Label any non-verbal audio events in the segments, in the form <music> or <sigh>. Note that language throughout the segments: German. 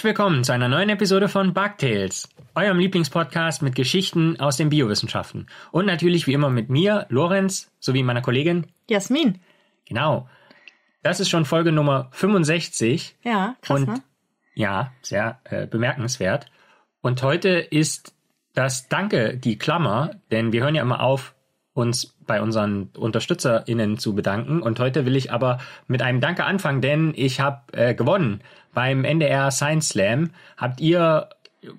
Herzlich willkommen zu einer neuen Episode von Bugtails, eurem Lieblingspodcast mit Geschichten aus den Biowissenschaften. Und natürlich wie immer mit mir, Lorenz, sowie meiner Kollegin Jasmin. Genau. Das ist schon Folge Nummer 65. Ja, krass, Und ne? ja, sehr äh, bemerkenswert. Und heute ist das Danke die Klammer, denn wir hören ja immer auf, uns bei unseren UnterstützerInnen zu bedanken. Und heute will ich aber mit einem Danke anfangen, denn ich habe äh, gewonnen. Beim NDR Science Slam habt ihr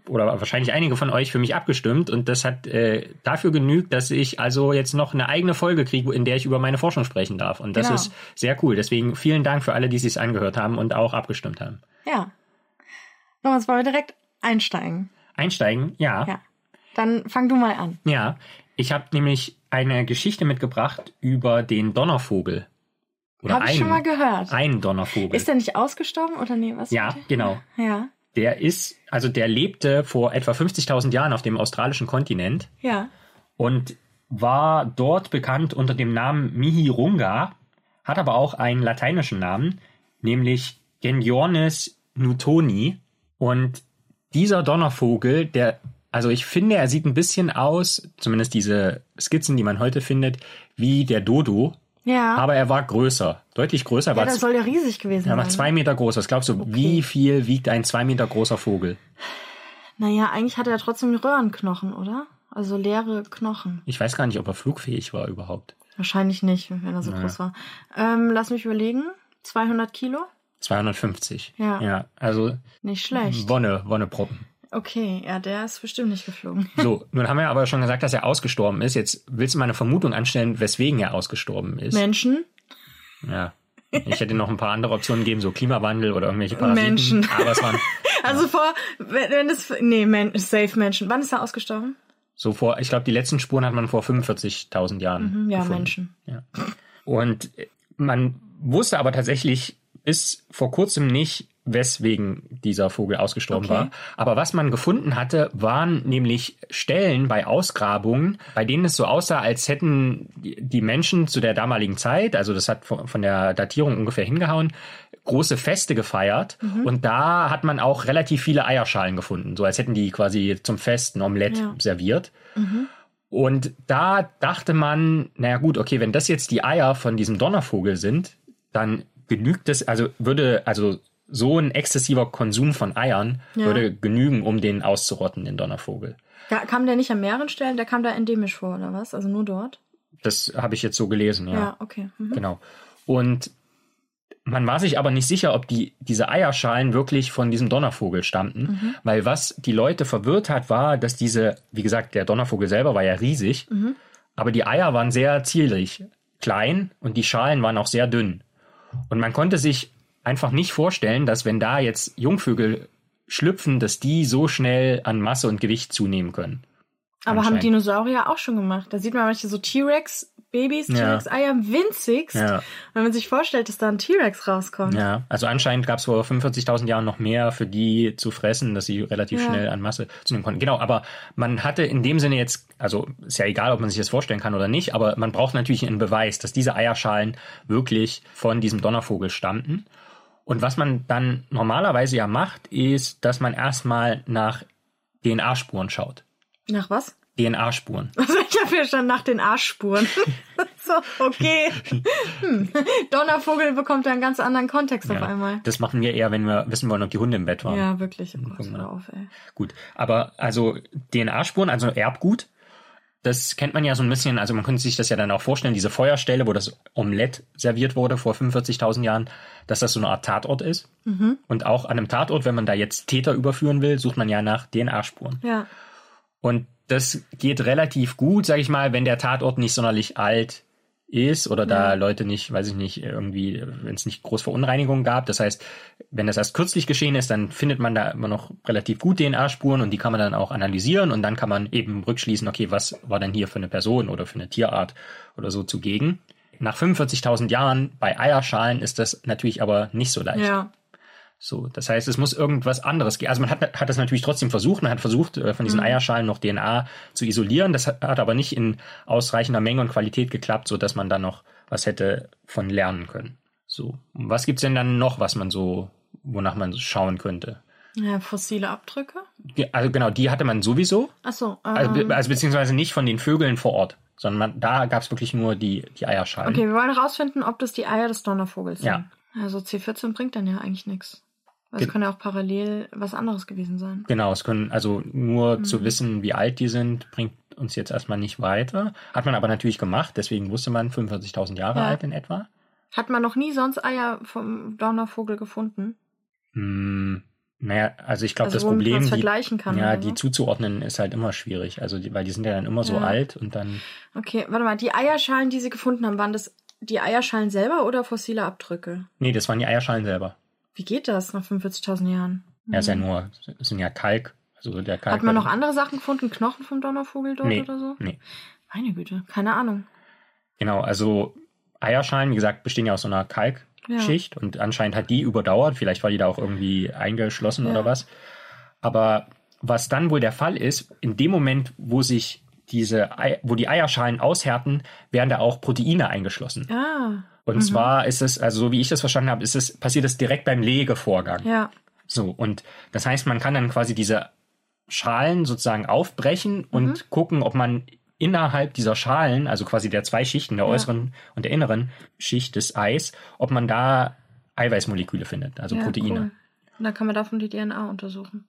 oder wahrscheinlich einige von euch für mich abgestimmt und das hat äh, dafür genügt, dass ich also jetzt noch eine eigene Folge kriege, in der ich über meine Forschung sprechen darf. Und das Genau. ist sehr cool. Deswegen vielen Dank für alle, die es angehört haben und auch abgestimmt haben. Ja. Lorenz, wollen wir direkt einsteigen? Einsteigen, ja. Ja. Dann fang du mal an. Ja, ich habe nämlich eine Geschichte mitgebracht über den Donnervogel. Oder Habe ich schon mal gehört. Einen Donnervogel. Ist der nicht ausgestorben oder nee, was? ja, genau. Ja. Der ist, also der lebte vor etwa 50.000 Jahren auf dem australischen Kontinent Ja. und war dort bekannt unter dem Namen Mihirunga, hat aber auch einen lateinischen Namen, nämlich Genyornis newtoni. Und dieser Donnervogel, der, also ich finde, er sieht ein bisschen aus, zumindest diese Skizzen, die man heute findet, wie der Dodo, Ja. aber er war größer, deutlich größer. ja, war das soll ja riesig gewesen er war sein. zwei Meter groß. Was glaubst du, wie viel wiegt ein zwei Meter großer Vogel? Naja, eigentlich hat er trotzdem Röhrenknochen, oder? Also leere Knochen. Ich weiß gar nicht, ob er flugfähig war überhaupt. Wahrscheinlich nicht, wenn er so groß war. Ähm, lass mich überlegen. 200 Kilo? 250. Ja. Ja, also Nicht schlecht. Wonne, Wonneproppen. Okay, ja, der ist bestimmt nicht geflogen. So, <laughs> nun haben wir aber schon gesagt, dass er ausgestorben ist. Jetzt willst du mal eine Vermutung anstellen, weswegen er ausgestorben ist. Menschen? Ja. Ich hätte noch ein paar andere Optionen gegeben, so Klimawandel oder irgendwelche Parasiten. Menschen. Aber es waren <laughs> Also vor, wenn, wenn das, nee, Men safe Menschen. Wann ist er ausgestorben? so vor, ich glaube, die letzten Spuren hat man vor 45.000 Jahren. Mhm, Ja, gefunden. Menschen. Ja. Und man wusste aber tatsächlich bis vor kurzem nicht, weswegen dieser Vogel ausgestorben Okay. war. Aber was man gefunden hatte, waren nämlich Stellen bei Ausgrabungen, bei denen es so aussah, als hätten die Menschen zu der damaligen Zeit, also das hat von der Datierung ungefähr hingehauen, große Feste gefeiert. Und da hat man auch relativ viele Eierschalen gefunden, so als hätten die quasi zum Fest ein Omelett Ja. serviert. Und da dachte man, naja gut, okay, wenn das jetzt die Eier von diesem Donnervogel sind, dann genügt es, also würde, also so ein exzessiver Konsum von Eiern Ja. würde genügen, um den auszurotten, den Donnervogel. Kam der nicht an mehreren Stellen? Der kam da endemisch vor, oder was? Also nur dort? Das habe ich jetzt so gelesen, ja. Ja, okay. Mhm. Genau. Und man war sich aber nicht sicher, ob die, diese Eierschalen wirklich von diesem Donnervogel stammten, Mhm. weil was die Leute verwirrt hat, war, dass diese, wie gesagt, der Donnervogel selber war ja riesig, Mhm. aber die Eier waren sehr zielrig, klein und die Schalen waren auch sehr dünn. Und man konnte sich einfach nicht vorstellen, dass wenn da jetzt Jungvögel schlüpfen, dass die so schnell an Masse und Gewicht zunehmen können. Aber haben. Dinosaurier auch schon gemacht. Da sieht man manche so T-Rex-Babys, Ja. T-Rex-Eier, winzigst. Ja. Wenn man sich vorstellt, dass da ein T-Rex rauskommt. Ja, also anscheinend gab es vor 45.000 Jahren noch mehr für die zu fressen, dass sie relativ Ja. schnell an Masse zunehmen konnten. Genau, aber man hatte in dem Sinne jetzt, also ist ja egal, ob man sich das vorstellen kann oder nicht, aber man braucht natürlich einen Beweis, dass diese Eierschalen wirklich von diesem Donnervogel stammten. Und was man dann normalerweise ja macht, ist, dass man erstmal nach DNA-Spuren schaut. Nach was? DNA-Spuren. <laughs> Also ich habe hier schon nach den Arschspuren. <laughs> so, okay. Hm. Donnervogel bekommt da einen ganz anderen Kontext auf Ja, einmal. das machen wir eher, wenn wir wissen wollen, ob die Hunde im Bett waren. Ja, wirklich. Oh Gott, hör auf, ey. Gut, aber also DNA-Spuren, also Erbgut, das kennt man ja so ein bisschen, also man könnte sich das ja dann auch vorstellen, diese Feuerstelle, wo das Omelett serviert wurde vor 45.000 Jahren, dass das so eine Art Tatort ist. Und auch an einem Tatort, wenn man da jetzt Täter überführen will, sucht man ja nach DNA-Spuren. Ja. Und das geht relativ gut, sag ich mal, wenn der Tatort nicht sonderlich alt ist oder da. Leute nicht, weiß ich nicht, irgendwie, wenn es nicht groß Verunreinigungen gab. Das heißt, wenn das erst kürzlich geschehen ist, dann findet man da immer noch relativ gut DNA-Spuren und die kann man dann auch analysieren und dann kann man eben rückschließen, okay, was war denn hier für eine Person oder für eine Tierart oder so zugegen. Nach 45.000 Jahren bei Eierschalen ist das natürlich aber nicht so leicht. Ja. So, das heißt, es muss irgendwas anderes geben. Also man hat, hat das natürlich trotzdem versucht. Man hat versucht, äh, von diesen Mhm. Eierschalen noch DNA zu isolieren. Das hat, hat aber nicht in ausreichender Menge und Qualität geklappt, so dass man da noch was hätte von lernen können. So, und was gibt's denn dann noch, was man so, wonach man schauen könnte? Ja, fossile Abdrücke? Also genau, die hatte man sowieso. Ach so. Ähm, Also, be- also beziehungsweise nicht von den Vögeln vor Ort, sondern man, da gab es wirklich nur die, die Eierschalen. okay, wir wollen herausfinden, ob das die Eier des Donnervogels sind. Ja. Also C14 bringt dann ja eigentlich nichts. Es Ge- kann ja auch parallel was anderes gewesen sein. Genau, es können, also nur Mhm. zu wissen, wie alt die sind, bringt uns jetzt erstmal nicht weiter. Hat man aber natürlich gemacht, deswegen wusste man 45.000 Jahre Ja. alt in etwa. Hat man noch nie sonst Eier vom Donnervogel gefunden? Hm, naja, also ich glaube, also das Problem, die, vergleichen kann. ja, die so? zuzuordnen ist halt immer schwierig. Also, die, weil die sind ja dann immer so Ja. alt und dann, Okay, warte mal, die Eierschalen, die sie gefunden haben, waren das die Eierschalen selber oder fossile Abdrücke? nee, das waren die Eierschalen selber. Wie geht das nach 45.000 Jahren? Ja, ist ja nur, es sind ja Kalk, also der Kalk. Hat man noch andere Sachen gefunden? Knochen vom Donnervogel dort Nee, oder so? nee. Meine Güte, keine Ahnung. Genau, also Eierschalen, wie gesagt, bestehen ja aus so einer Kalkschicht und anscheinend hat die überdauert. Vielleicht war die da auch irgendwie eingeschlossen Ja. oder was. Aber was dann wohl der Fall ist, in dem Moment, wo sich diese, Ei, wo die Eierschalen aushärten, werden da auch Proteine eingeschlossen. Ah, Und zwar ist es, also so wie ich das verstanden habe, ist es, passiert es direkt beim Legevorgang. ja. So, und das heißt, man kann dann quasi diese Schalen sozusagen aufbrechen und gucken, ob man innerhalb dieser Schalen, also quasi der zwei Schichten, der Ja. äußeren und der inneren Schicht des Eis, ob man da Eiweißmoleküle findet, also ja, Proteine. Cool. Und dann kann man davon die DNA untersuchen.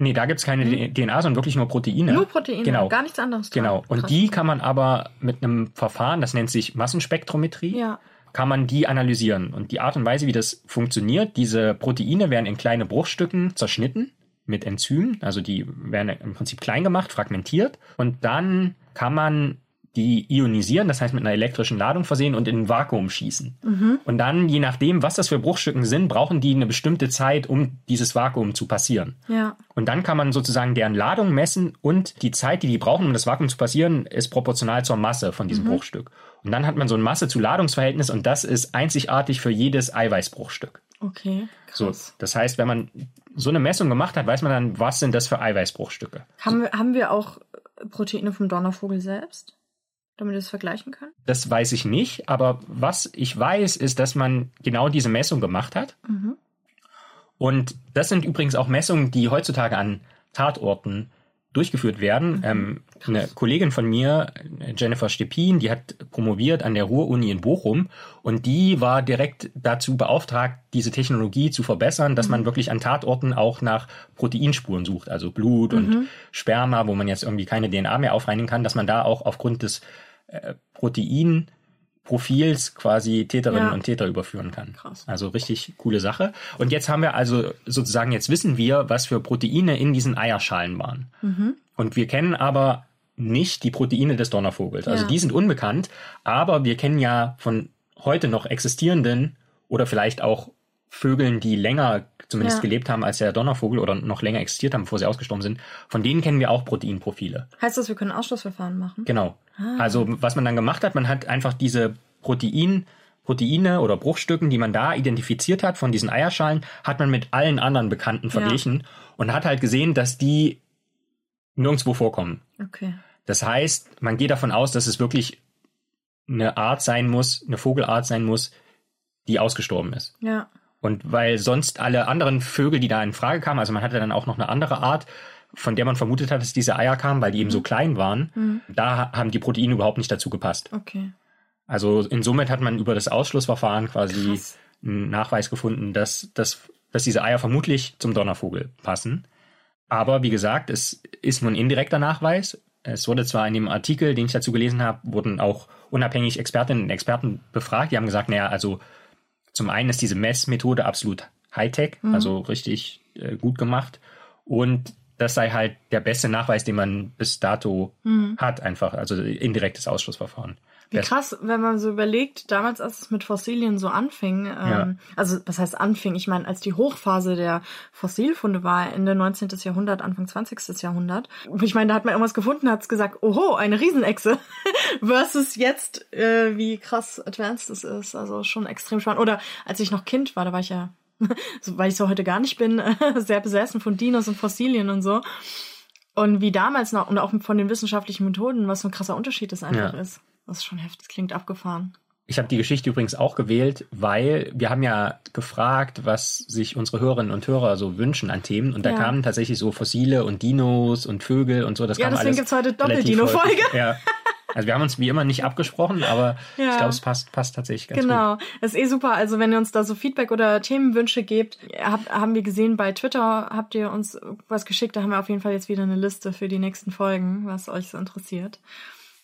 Nee, da gibt's keine DNA, sondern wirklich nur Proteine. Nur Proteine, Genau. gar nichts anderes. dran. Genau. Und Krass. die kann man aber mit einem Verfahren, das nennt sich Massenspektrometrie, Ja. kann man die analysieren. Und die Art und Weise, wie das funktioniert, diese Proteine werden in kleine Bruchstücken zerschnitten mit Enzymen. Also die werden im Prinzip klein gemacht, fragmentiert. Und dann kann man die ionisieren, das heißt mit einer elektrischen Ladung versehen und in ein Vakuum schießen. Und dann, je nachdem, was das für Bruchstücken sind, brauchen die eine bestimmte Zeit, um dieses Vakuum zu passieren. Ja. Und dann kann man sozusagen deren Ladung messen und die Zeit, die die brauchen, um das Vakuum zu passieren, ist proportional zur Masse von diesem Bruchstück. Und dann hat man so ein Masse-zu-Ladungsverhältnis und das ist einzigartig für jedes Eiweißbruchstück. Okay. So, Krass. das heißt, wenn man so eine Messung gemacht hat, weiß man dann, was sind das für Eiweißbruchstücke. Haben, wir, haben wir auch Proteine vom Donnervogel selbst? Damit wir das vergleichen können? Das weiß ich nicht, aber was ich weiß, ist, dass man genau diese Messung gemacht hat. Und das sind übrigens auch Messungen, die heutzutage an Tatorten durchgeführt werden. Ähm, eine Kollegin von mir, Jennifer Stepin, die hat promoviert an der Ruhr-Uni in Bochum. Und die war direkt dazu beauftragt, diese Technologie zu verbessern, dass man wirklich an Tatorten auch nach Proteinspuren sucht, also Blut und Sperma, wo man jetzt irgendwie keine DNA mehr aufreinigen kann, dass man da auch aufgrund des äh, Proteinprofils quasi Täterinnen Ja. und Täter überführen kann. Krass. Also richtig coole Sache. Und jetzt haben wir also sozusagen, jetzt wissen wir, was für Proteine in diesen Eierschalen waren. Und wir kennen aber nicht die Proteine des Donnervogels. Also Ja. die sind unbekannt, aber wir kennen ja von heute noch existierenden oder vielleicht auch Vögeln, die länger zumindest Ja. gelebt haben als der Donnervogel oder noch länger existiert haben, bevor sie ausgestorben sind. Von denen kennen wir auch Proteinprofile. Heißt das, wir können Ausschlussverfahren machen? Genau. Ah. Also was man dann gemacht hat, man hat einfach diese Protein, Proteine oder Bruchstücken, die man da identifiziert hat von diesen Eierschalen, hat man mit allen anderen Bekannten verglichen und hat halt gesehen, dass die nirgendwo vorkommen. Okay. Das heißt, man geht davon aus, dass es wirklich eine Art sein muss, eine Vogelart sein muss, die ausgestorben ist. Ja. Und weil sonst alle anderen Vögel, die da in Frage kamen, also man hatte dann auch noch eine andere Art, von der man vermutet hat, dass diese Eier kamen, weil die eben so klein waren, da ha- haben die Proteine überhaupt nicht dazu gepasst. Okay. Also insomit hat man über das Ausschlussverfahren quasi Krass. einen Nachweis gefunden, dass, dass, dass diese Eier vermutlich zum Donnervogel passen. Aber wie gesagt, es ist nur ein indirekter Nachweis. Es wurde zwar in dem Artikel, den ich dazu gelesen habe, wurden auch unabhängig Expertinnen und Experten befragt. Die haben gesagt, naja, also zum einen ist diese Messmethode absolut Hightech, also richtig äh, gut gemacht. Und das sei halt der beste Nachweis, den man bis dato hat, einfach, also indirektes Ausschlussverfahren. Wie krass, wenn man so überlegt, damals, als es mit Fossilien so anfing, ähm, Ja. also was heißt anfing? Ich meine, als die Hochphase der Fossilfunde war, Ende 19. Jahrhundert, Anfang 20. Jahrhundert. Ich meine, da hat man irgendwas gefunden, hat es gesagt, oho, eine Riesenechse. <laughs> Versus jetzt, äh, wie krass advanced es ist. Also schon extrem spannend. Oder als ich noch Kind war, da war ich ja, <laughs> so, weil ich so heute gar nicht bin, <laughs> sehr besessen von Dinos und Fossilien und so. Und wie damals noch, und auch von den wissenschaftlichen Methoden, was so ein krasser Unterschied das einfach Ja. ist. Das ist schon heftig, das klingt abgefahren. Ich habe die Geschichte übrigens auch gewählt, weil wir haben ja gefragt, was sich unsere Hörerinnen und Hörer so wünschen an Themen. Und da Ja. kamen tatsächlich so Fossile und Dinos und Vögel und so. Das Ja, kam deswegen gibt's heute Doppel-Dino-Folge. Ja. Also wir haben uns wie immer nicht abgesprochen, aber Ja. ich glaube, es passt, passt tatsächlich ganz gut. Genau, das ist eh super. Also wenn ihr uns da so Feedback oder Themenwünsche gebt, habt, haben wir gesehen bei Twitter, habt ihr uns was geschickt. Da haben wir auf jeden Fall jetzt wieder eine Liste für die nächsten Folgen, was euch so interessiert.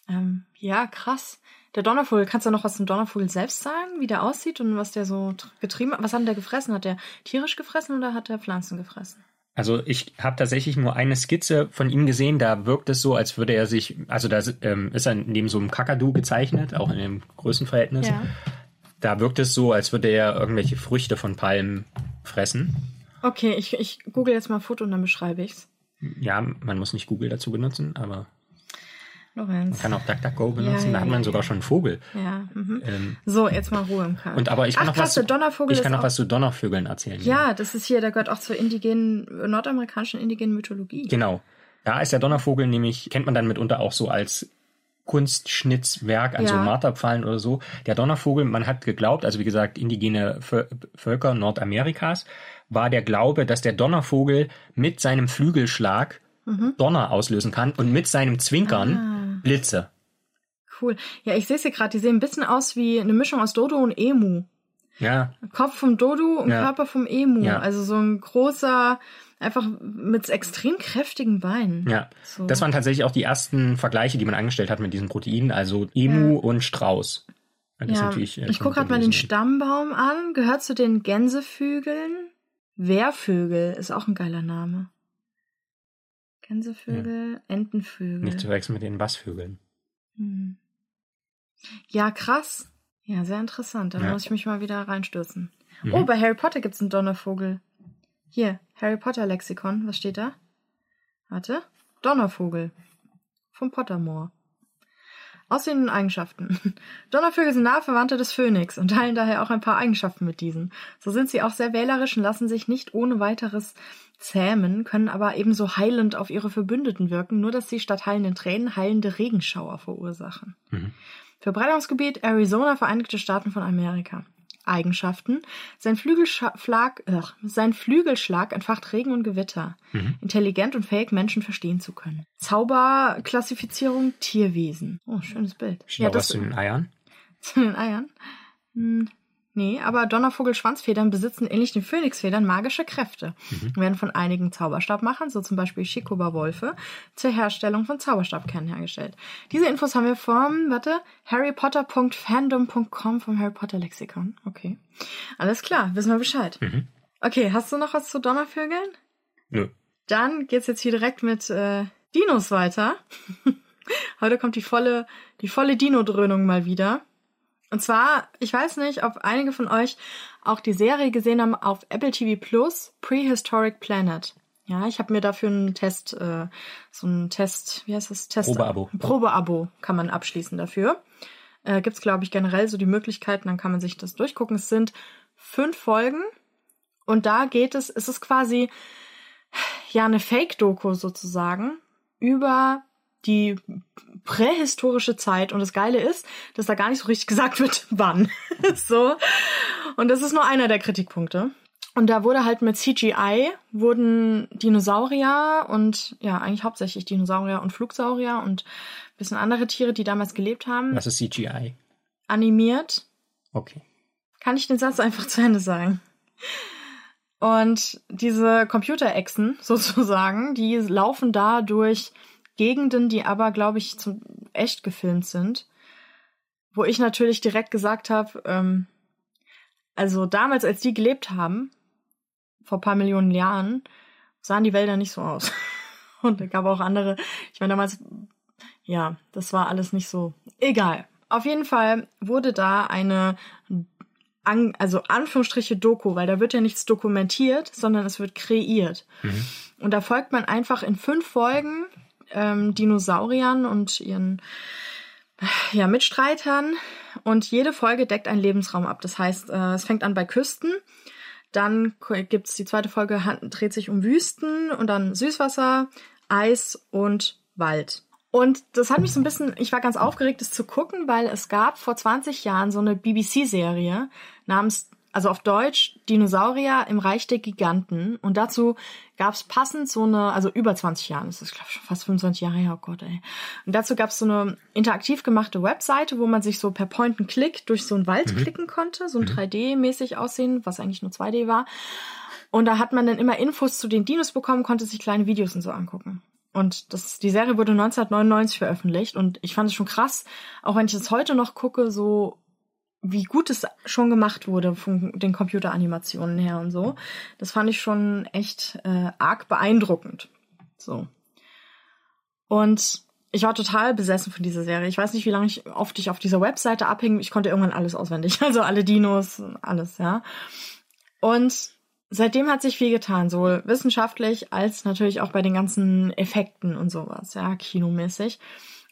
Ähm, ja, krass. Der Donnervogel, kannst du noch was zum Donnervogel selbst sagen, wie der aussieht und was der so tr- getrieben hat? Was hat der gefressen? Hat der tierisch gefressen oder hat der Pflanzen gefressen? Also ich habe tatsächlich nur eine Skizze von ihm gesehen, da wirkt es so, als würde er sich, also da ähm, ist er neben so einem Kakadu gezeichnet, auch in dem Größenverhältnis. Ja. Da wirkt es so, als würde er irgendwelche Früchte von Palmen fressen. Okay, ich, ich google jetzt mal ein Foto und dann beschreibe ich's. Ja, man muss nicht Google dazu benutzen, aber Lorenz. man kann auch DuckDuckGo benutzen. Ja, da ja, hat man ja, sogar ja. schon einen Vogel. Ja, mhm. Ähm, So, jetzt mal Ruhe im Kreis. und aber ich kann Ach, noch krass, was, Donnervogel ich kann noch auch- was zu Donnervögeln erzählen. Ja, das ist hier, der gehört auch zur indigenen, nordamerikanischen indigenen Mythologie. Genau. Da ist der Donnervogel nämlich, kennt man dann mitunter auch so als Kunstschnitzwerk an so Ja. Marterpfeilen oder so. Der Donnervogel, man hat geglaubt, also wie gesagt, indigene Vö- Völker Nordamerikas, war der Glaube, dass der Donnervogel mit seinem Flügelschlag Mhm. Donner auslösen kann und mit seinem Zwinkern Ah. Blitze. Cool. Ja, ich sehe sie gerade, die sehen ein bisschen aus wie eine Mischung aus Dodo und Emu. Ja, Kopf vom Dodo und Ja. Körper vom Emu. Ja. Also so ein großer, einfach mit extrem kräftigen Beinen. ja. So. Das waren tatsächlich auch die ersten Vergleiche, die man angestellt hat mit diesen Proteinen, also Emu Ja. und Strauß. Das ja, natürlich, äh, ich gucke gerade mal den Stammbaum an. Gehört zu den Gänsevögeln. Wehrvögel ist auch ein geiler Name. Gänsevögel, Entenvögel. Nicht zu wechseln mit den Bassvögeln. Hm. Ja, krass. Ja, sehr interessant. Da Ja. muss ich mich mal wieder reinstürzen. Mhm. Oh, bei Harry Potter gibt's einen Donnervogel. Hier, Harry Potter Lexikon. Was steht da? Warte. Donnervogel. Vom Pottermore. Aussehen und Eigenschaften. <laughs> Donnervögel sind nahe Verwandte des Phönix und teilen daher auch ein paar Eigenschaften mit diesen. So sind sie auch sehr wählerisch und lassen sich nicht ohne weiteres zähmen, können aber ebenso heilend auf ihre Verbündeten wirken, nur dass sie statt heilenden Tränen heilende Regenschauer verursachen. Mhm. Verbreitungsgebiet Arizona, Vereinigte Staaten von Amerika. Eigenschaften. Sein Flügelschlag, äh, sein Flügelschlag entfacht Regen und Gewitter. Mhm. Intelligent und fähig, Menschen verstehen zu können. Zauberklassifizierung Tierwesen. Oh, schönes Bild. Steht auch was zu den Eiern? <laughs> zu den Eiern. Hm, nee, aber Donnervogel-Schwanzfedern besitzen ähnlich den Phönixfedern magische Kräfte und werden von einigen Zauberstabmachern, so zum Beispiel Shikoba-Wolfe, zur Herstellung von Zauberstabkernen hergestellt. Diese Infos haben wir vom, warte, harrypotter.fandom.com vom Harry Potter Lexikon. Okay. Alles klar, wissen wir Bescheid. Mhm. Okay, hast du noch was zu Donnervögeln? Nö. Dann geht's jetzt hier direkt mit äh, Dinos weiter. <laughs> Heute kommt die volle, die volle Dino-Dröhnung mal wieder. Und zwar, ich weiß nicht, ob einige von euch auch die Serie gesehen haben auf Apple TV Plus, Prehistoric Planet. Ja, ich habe mir dafür einen Test, äh, so einen Test, wie heißt das? Test Probeabo. Probeabo kann man abschließen dafür. Äh, gibt's glaube ich, generell so die Möglichkeiten, dann kann man sich das durchgucken. Es sind fünf Folgen und da geht es, es ist quasi ja eine Fake-Doku sozusagen über die prähistorische Zeit und das Geile ist, dass da gar nicht so richtig <laughs> gesagt wird, wann. <laughs> so. Und das ist nur einer der Kritikpunkte. Und da wurde halt mit CGI wurden Dinosaurier und ja, eigentlich hauptsächlich Dinosaurier und Flugsaurier und ein bisschen andere Tiere, die damals gelebt haben, Was ist CGI? animiert. Okay. Kann ich den Satz einfach zu Ende sagen? Und diese Computerechsen <laughs> sozusagen, die laufen da durch Gegenden, die aber, glaube ich, zum echt gefilmt sind. Wo ich natürlich direkt gesagt habe, ähm, also damals, als die gelebt haben, vor paar Millionen Jahren, sahen die Wälder nicht so aus. <laughs> Und da gab auch andere, ich meine damals, ja, das war alles nicht so. Egal. Auf jeden Fall wurde da eine an, also Anführungsstriche Doku, weil da wird ja nichts dokumentiert, sondern es wird kreiert. Mhm. Und da folgt man einfach in fünf Folgen ähm, Dinosauriern und ihren ja, Mitstreitern. Und jede Folge deckt einen Lebensraum ab. Das heißt, äh, es fängt an bei Küsten. Dann gibt's die zweite Folge, dreht sich um Wüsten und dann Süßwasser, Eis und Wald. Und das hat mich so ein bisschen, ich war ganz aufgeregt, das zu gucken, weil es gab vor 20 Jahren so eine BBC-Serie namens, also auf Deutsch, Dinosaurier im Reich der Giganten. Und dazu gab es passend so eine, also über 20 Jahren, das ist glaube ich schon fast 25 Jahre her, oh Gott, ey. Und dazu gab es so eine interaktiv gemachte Webseite, wo man sich so per Point-and-Click durch so einen Wald mhm. klicken konnte, so ein mhm. 3D-mäßig aussehen, was eigentlich nur 2D war. Und da hat man dann immer Infos zu den Dinos bekommen, konnte sich kleine Videos und so angucken. Und das, die Serie wurde 1999 veröffentlicht und ich fand es schon krass, auch wenn ich es heute noch gucke, so wie gut es schon gemacht wurde von den Computeranimationen her und so. Das fand ich schon echt äh, arg beeindruckend. So. Und ich war total besessen von dieser Serie. Ich weiß nicht, wie lange ich oft ich auf dieser Webseite abhing. Ich konnte irgendwann alles auswendig. <laughs> Also alle Dinos, alles, ja. Und seitdem hat sich viel getan, sowohl wissenschaftlich als natürlich auch bei den ganzen Effekten und sowas, ja, kinomäßig.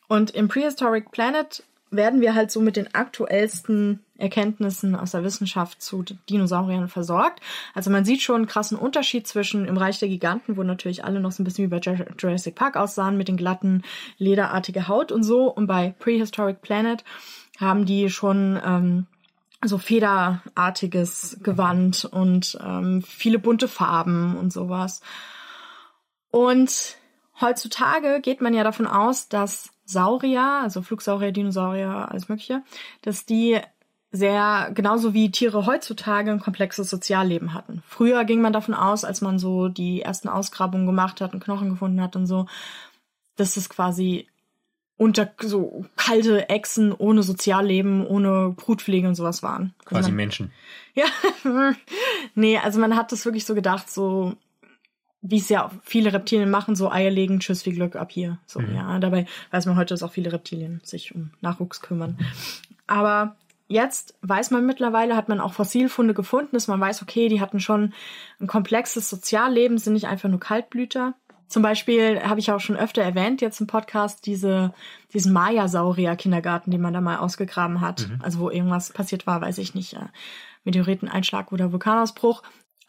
Und im Prehistoric Planet werden wir halt so mit den aktuellsten Erkenntnissen aus der Wissenschaft zu Dinosauriern versorgt. Also man sieht schon einen krassen Unterschied zwischen im Reich der Giganten, wo natürlich alle noch so ein bisschen wie bei Jurassic Park aussahen, mit den glatten, lederartige Haut und so. Und bei Prehistoric Planet haben die schon ähm, so federartiges Gewand und ähm, viele bunte Farben und sowas. Und heutzutage geht man ja davon aus, dass Saurier, also Flugsaurier, Dinosaurier, alles Mögliche, dass die sehr, genauso wie Tiere heutzutage, ein komplexes Sozialleben hatten. Früher ging man davon aus, als man so die ersten Ausgrabungen gemacht hat und Knochen gefunden hat und so, dass es quasi unter so kalte Echsen ohne Sozialleben, ohne Brutpflege und sowas waren. Also Quasi man, Menschen. Ja, <laughs> nee, also man hat das wirklich so gedacht, so wie es ja viele Reptilien machen, so Eier legen, tschüss, viel Glück ab hier. So, mhm. ja. Dabei weiß man heute, dass auch viele Reptilien sich um Nachwuchs kümmern. Aber jetzt weiß man mittlerweile, hat man auch Fossilfunde gefunden, dass man weiß, okay, die hatten schon ein komplexes Sozialleben, sind nicht einfach nur Kaltblüter. Zum Beispiel habe ich auch schon öfter erwähnt jetzt im Podcast diese, diesen Maya-Saurier-Kindergarten, den man da mal ausgegraben hat. Mhm. Also wo irgendwas passiert war, weiß ich nicht. Äh, Meteoriteneinschlag oder Vulkanausbruch.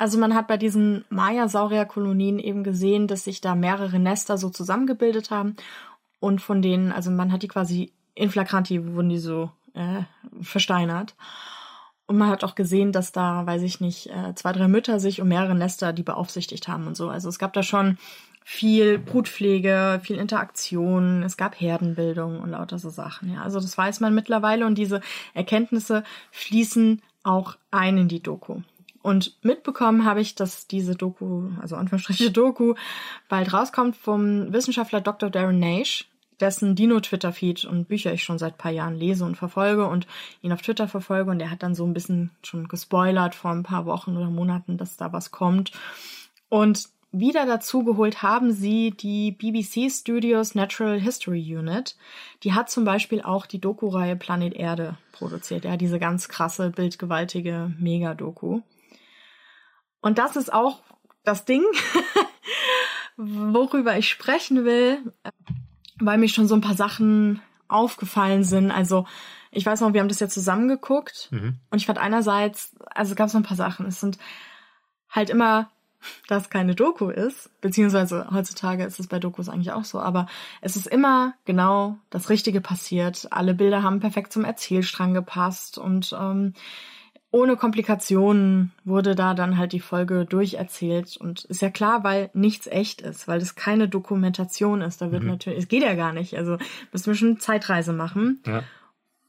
Also man hat bei diesen Maya-Saurier-Kolonien eben gesehen, dass sich da mehrere Nester so zusammengebildet haben. Und von denen, also man hat die quasi in flagranti, wurden die so äh, versteinert. Und man hat auch gesehen, dass da, weiß ich nicht, äh, zwei, drei Mütter sich um mehrere Nester die beaufsichtigt haben und so. Also es gab da schon viel Brutpflege, viel Interaktion, es gab Herdenbildung und lauter so Sachen. Ja, also das weiß man mittlerweile und diese Erkenntnisse fließen auch ein in die Doku. Und mitbekommen habe ich, dass diese Doku, also Anführungsstriche <laughs> Doku, bald rauskommt vom Wissenschaftler Dr. Darren Nash, dessen Dino-Twitter-Feed und Bücher ich schon seit paar Jahren lese und verfolge und ihn auf Twitter verfolge. Und er hat dann so ein bisschen schon gespoilert vor ein paar Wochen oder Monaten, dass da was kommt. Und wieder dazugeholt haben sie die BBC Studios Natural History Unit. Die hat zum Beispiel auch die Doku-Reihe Planet Erde produziert. Ja, diese ganz krasse, bildgewaltige Mega-Doku. Und das ist auch das Ding, <laughs> worüber ich sprechen will, weil mir schon so ein paar Sachen aufgefallen sind. Also ich weiß noch, wir haben das ja zusammengeguckt mhm. und ich fand einerseits, also gab es noch ein paar Sachen. Es sind halt immer das keine Doku ist, beziehungsweise heutzutage ist es bei Dokus eigentlich auch so, aber es ist immer genau das Richtige passiert. Alle Bilder haben perfekt zum Erzählstrang gepasst und ähm, ohne Komplikationen wurde da dann halt die Folge durcherzählt und ist ja klar, weil nichts echt ist, weil das keine Dokumentation ist. Da wird mhm. natürlich, es geht ja gar nicht. Also müssen wir schon Zeitreise machen. Ja.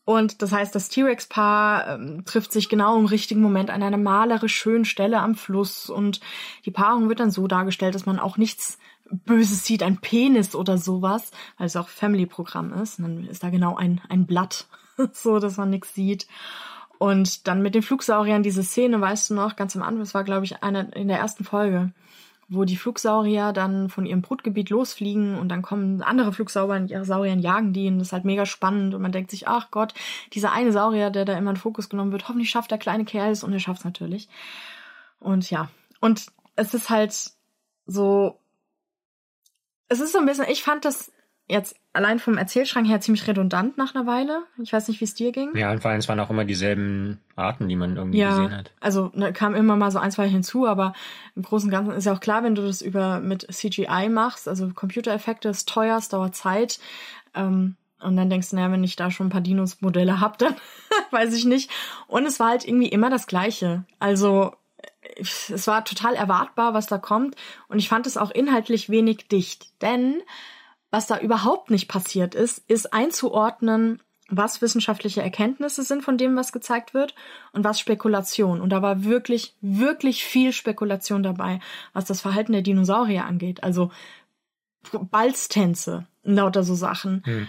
Und das heißt, das T-Rex-Paar ähm, trifft sich genau im richtigen Moment an einer malerisch schönen Stelle am Fluss und die Paarung wird dann so dargestellt, dass man auch nichts Böses sieht, ein Penis oder sowas, weil es auch Family-Programm ist. Und dann ist da genau ein, ein Blatt, <laughs> so dass man nichts sieht. Und dann mit den Flugsauriern diese Szene, weißt du noch, ganz am Anfang, das war, glaube ich, eine in der ersten Folge, wo die Flugsaurier dann von ihrem Brutgebiet losfliegen und dann kommen andere Flugsaurier und ihre Saurier jagen die und das ist halt mega spannend und man denkt sich, ach Gott, dieser eine Saurier, der da immer in Fokus genommen wird, hoffentlich schafft der kleine Kerl es und er schafft es natürlich. Und ja, und es ist halt so, es ist so ein bisschen, ich fand das jetzt allein vom Erzählschrank her ziemlich redundant nach einer Weile. Ich weiß nicht, wie es dir ging. Ja, und vor allem es waren auch immer dieselben Arten, die man irgendwie ja, gesehen hat. Also ne, kam immer mal so ein, zwei hinzu, aber im Großen und Ganzen ist ja auch klar, wenn du das über mit CGI machst, also Computereffekte ist teuer, es dauert Zeit. Ähm, und dann denkst du, naja, wenn ich da schon ein paar Dinos-Modelle hab, <laughs> dann weiß ich nicht. Und es war halt irgendwie immer das Gleiche. Also es war total erwartbar, was da kommt. Und ich fand es auch inhaltlich wenig dicht. Denn was da überhaupt nicht passiert ist, ist einzuordnen, was wissenschaftliche Erkenntnisse sind von dem, was gezeigt wird und was Spekulation. Und da war wirklich, wirklich viel Spekulation dabei, was das Verhalten der Dinosaurier angeht. Also Balztänze, lauter so Sachen, hm.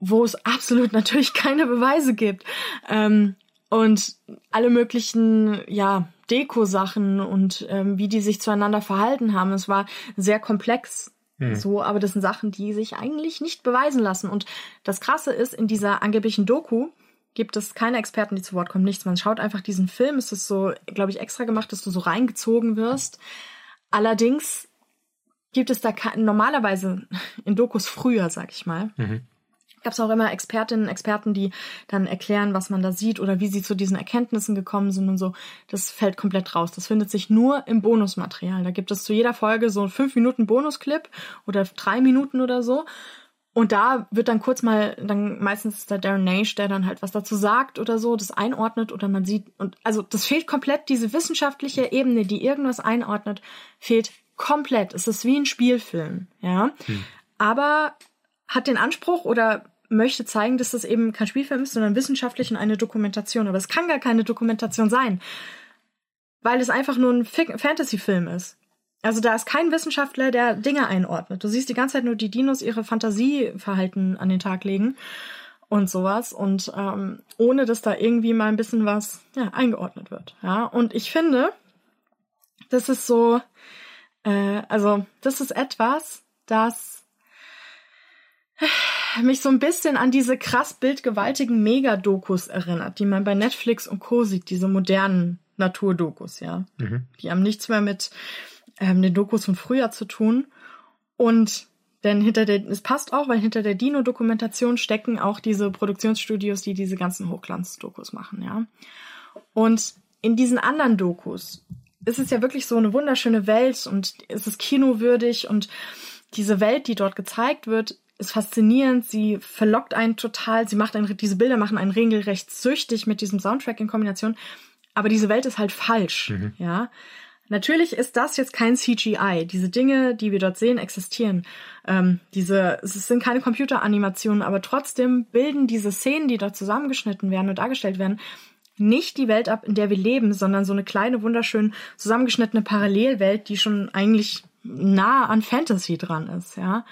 wo es absolut <laughs> natürlich keine Beweise gibt. Ähm, und alle möglichen, ja, Deko-Sachen und ähm, wie die sich zueinander verhalten haben. Es war sehr komplex hm. so, aber das sind Sachen, die sich eigentlich nicht beweisen lassen. Und das Krasse ist, in dieser angeblichen Doku gibt es keine Experten, die zu Wort kommen, nichts. Man schaut einfach diesen Film. Es ist so, glaube ich, extra gemacht, dass du so reingezogen wirst. Allerdings gibt es da normalerweise in Dokus früher, sag ich mal, mhm gab es auch immer Expertinnen, Experten, die dann erklären, was man da sieht oder wie sie zu diesen Erkenntnissen gekommen sind und so. Das fällt komplett raus. Das findet sich nur im Bonusmaterial. Da gibt es zu jeder Folge so fünf Minuten Bonusclip oder drei Minuten oder so. Und da wird dann kurz mal, dann meistens ist da Darren Naish, der dann halt was dazu sagt oder so, das einordnet oder man sieht, und also das fehlt komplett, diese wissenschaftliche Ebene, die irgendwas einordnet, fehlt komplett. Es ist wie ein Spielfilm, ja. Hm. Aber hat den Anspruch oder möchte zeigen, dass das eben kein Spielfilm ist, sondern wissenschaftlich und eine Dokumentation. Aber es kann gar keine Dokumentation sein, weil es einfach nur ein Fantasy-Film ist. Also da ist kein Wissenschaftler, der Dinge einordnet. Du siehst die ganze Zeit nur die Dinos ihre Fantasieverhalten an den Tag legen und sowas und ähm, ohne dass da irgendwie mal ein bisschen was ja, eingeordnet wird. Ja, und ich finde, das ist so, äh, also das ist etwas, das mich so ein bisschen an diese krass bildgewaltigen Megadokus erinnert, die man bei Netflix und Co. sieht, diese modernen Naturdokus, ja. Mhm. Die haben nichts mehr mit ähm, den Dokus von früher zu tun. Und denn hinter der, es passt auch, weil hinter der Dino-Dokumentation stecken auch diese Produktionsstudios, die diese ganzen Hochglanz-Dokus machen, ja. Und in diesen anderen Dokus ist es ja wirklich so eine wunderschöne Welt und es ist kinowürdig und diese Welt, die dort gezeigt wird, ist faszinierend, sie verlockt einen total, sie macht einen, diese Bilder machen einen regelrecht süchtig mit diesem Soundtrack in Kombination, aber diese Welt ist halt falsch, mhm. ja. Natürlich ist das jetzt kein CGI. Diese Dinge, die wir dort sehen, existieren. Ähm, diese, es sind keine Computeranimationen, aber trotzdem bilden diese Szenen, die dort zusammengeschnitten werden und dargestellt werden, nicht die Welt ab, in der wir leben, sondern so eine kleine, wunderschön zusammengeschnittene Parallelwelt, die schon eigentlich nah an Fantasy dran ist, ja.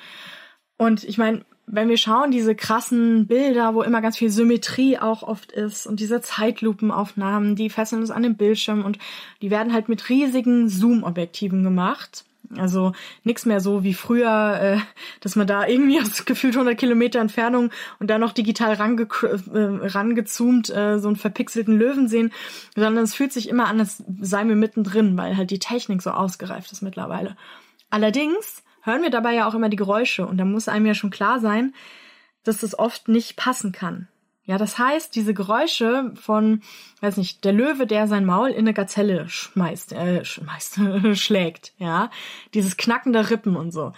Und ich meine, wenn wir schauen, diese krassen Bilder, wo immer ganz viel Symmetrie auch oft ist und diese Zeitlupenaufnahmen, die fesseln uns an den Bildschirm und die werden halt mit riesigen Zoom-Objektiven gemacht. Also nichts mehr so wie früher, äh, dass man da irgendwie <laughs> aus gefühlt 100 Kilometer Entfernung und dann noch digital range äh, rangezoomt äh, so einen verpixelten Löwen sehen, sondern es fühlt sich immer an, als sei mir mittendrin, weil halt die Technik so ausgereift ist mittlerweile. Allerdings hören wir dabei ja auch immer die Geräusche und da muss einem ja schon klar sein, dass das oft nicht passen kann. Ja, das heißt, diese Geräusche von, weiß nicht, der Löwe, der sein Maul in eine Gazelle schmeißt, äh, schmeißt, <laughs> schlägt, ja, dieses Knacken der Rippen und so.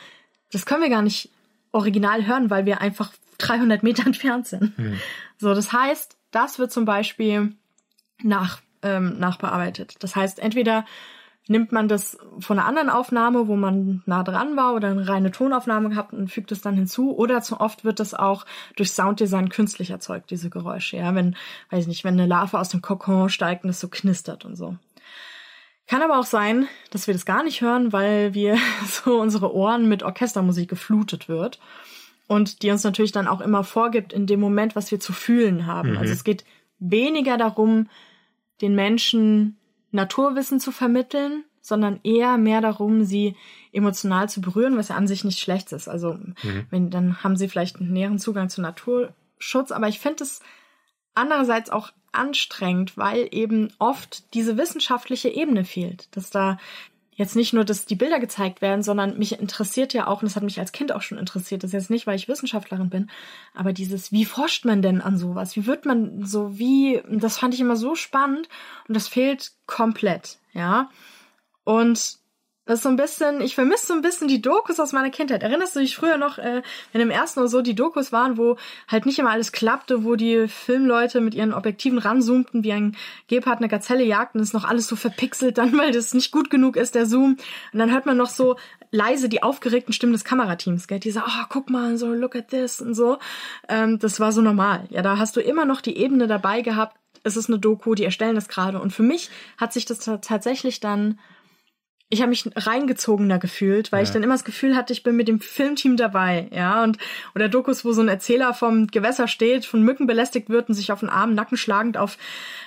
Das können wir gar nicht original hören, weil wir einfach 300 Meter <laughs> entfernt sind. Hm. So, das heißt, das wird zum Beispiel nach, ähm, nachbearbeitet. Das heißt, entweder nimmt man das von einer anderen Aufnahme, wo man nah dran war oder eine reine Tonaufnahme gehabt und fügt es dann hinzu. Oder zu oft wird das auch durch Sounddesign künstlich erzeugt, diese Geräusche. Ja, wenn, weiß ich nicht, wenn eine Larve aus dem Kokon steigt und es so knistert und so. Kann aber auch sein, dass wir das gar nicht hören, weil wir <laughs> so unsere Ohren mit Orchestermusik geflutet wird. Und die uns natürlich dann auch immer vorgibt in dem Moment, was wir zu fühlen haben. Mhm. Also es geht weniger darum, den Menschen Naturwissen zu vermitteln, sondern eher mehr darum, sie emotional zu berühren, was ja an sich nicht schlecht ist. Also mhm. wenn, dann haben sie vielleicht einen näheren Zugang zu Naturschutz. Aber ich finde es andererseits auch anstrengend, weil eben oft diese wissenschaftliche Ebene fehlt, dass da jetzt nicht nur, dass die Bilder gezeigt werden, sondern mich interessiert ja auch, und das hat mich als Kind auch schon interessiert, das ist jetzt nicht, weil ich Wissenschaftlerin bin, aber dieses, wie forscht man denn an sowas? Wie wird man so, wie, das fand ich immer so spannend und das fehlt komplett, ja. Und das ist so ein bisschen, ich vermisse so ein bisschen die Dokus aus meiner Kindheit. Erinnerst du dich früher noch, äh, wenn im ersten oder so die Dokus waren, wo halt nicht immer alles klappte, wo die Filmleute mit ihren Objektiven ranzoomten, wie ein Gepard eine Gazelle jagten, ist noch alles so verpixelt dann, <laughs> weil das nicht gut genug ist, der Zoom. Und dann hört man noch so leise die aufgeregten Stimmen des Kamerateams, gell? Die sagen, oh, guck mal, so, look at this und so. Ähm, das war so normal. Ja, da hast du immer noch die Ebene dabei gehabt, es ist eine Doku, die erstellen das gerade. Und für mich hat sich das tatsächlich dann ich habe mich reingezogener gefühlt, weil ja. ich dann immer das Gefühl hatte, ich bin mit dem Filmteam dabei, ja, und oder Dokus, wo so ein Erzähler vom Gewässer steht, von Mücken belästigt wird und sich auf den Arm Nacken schlagend auf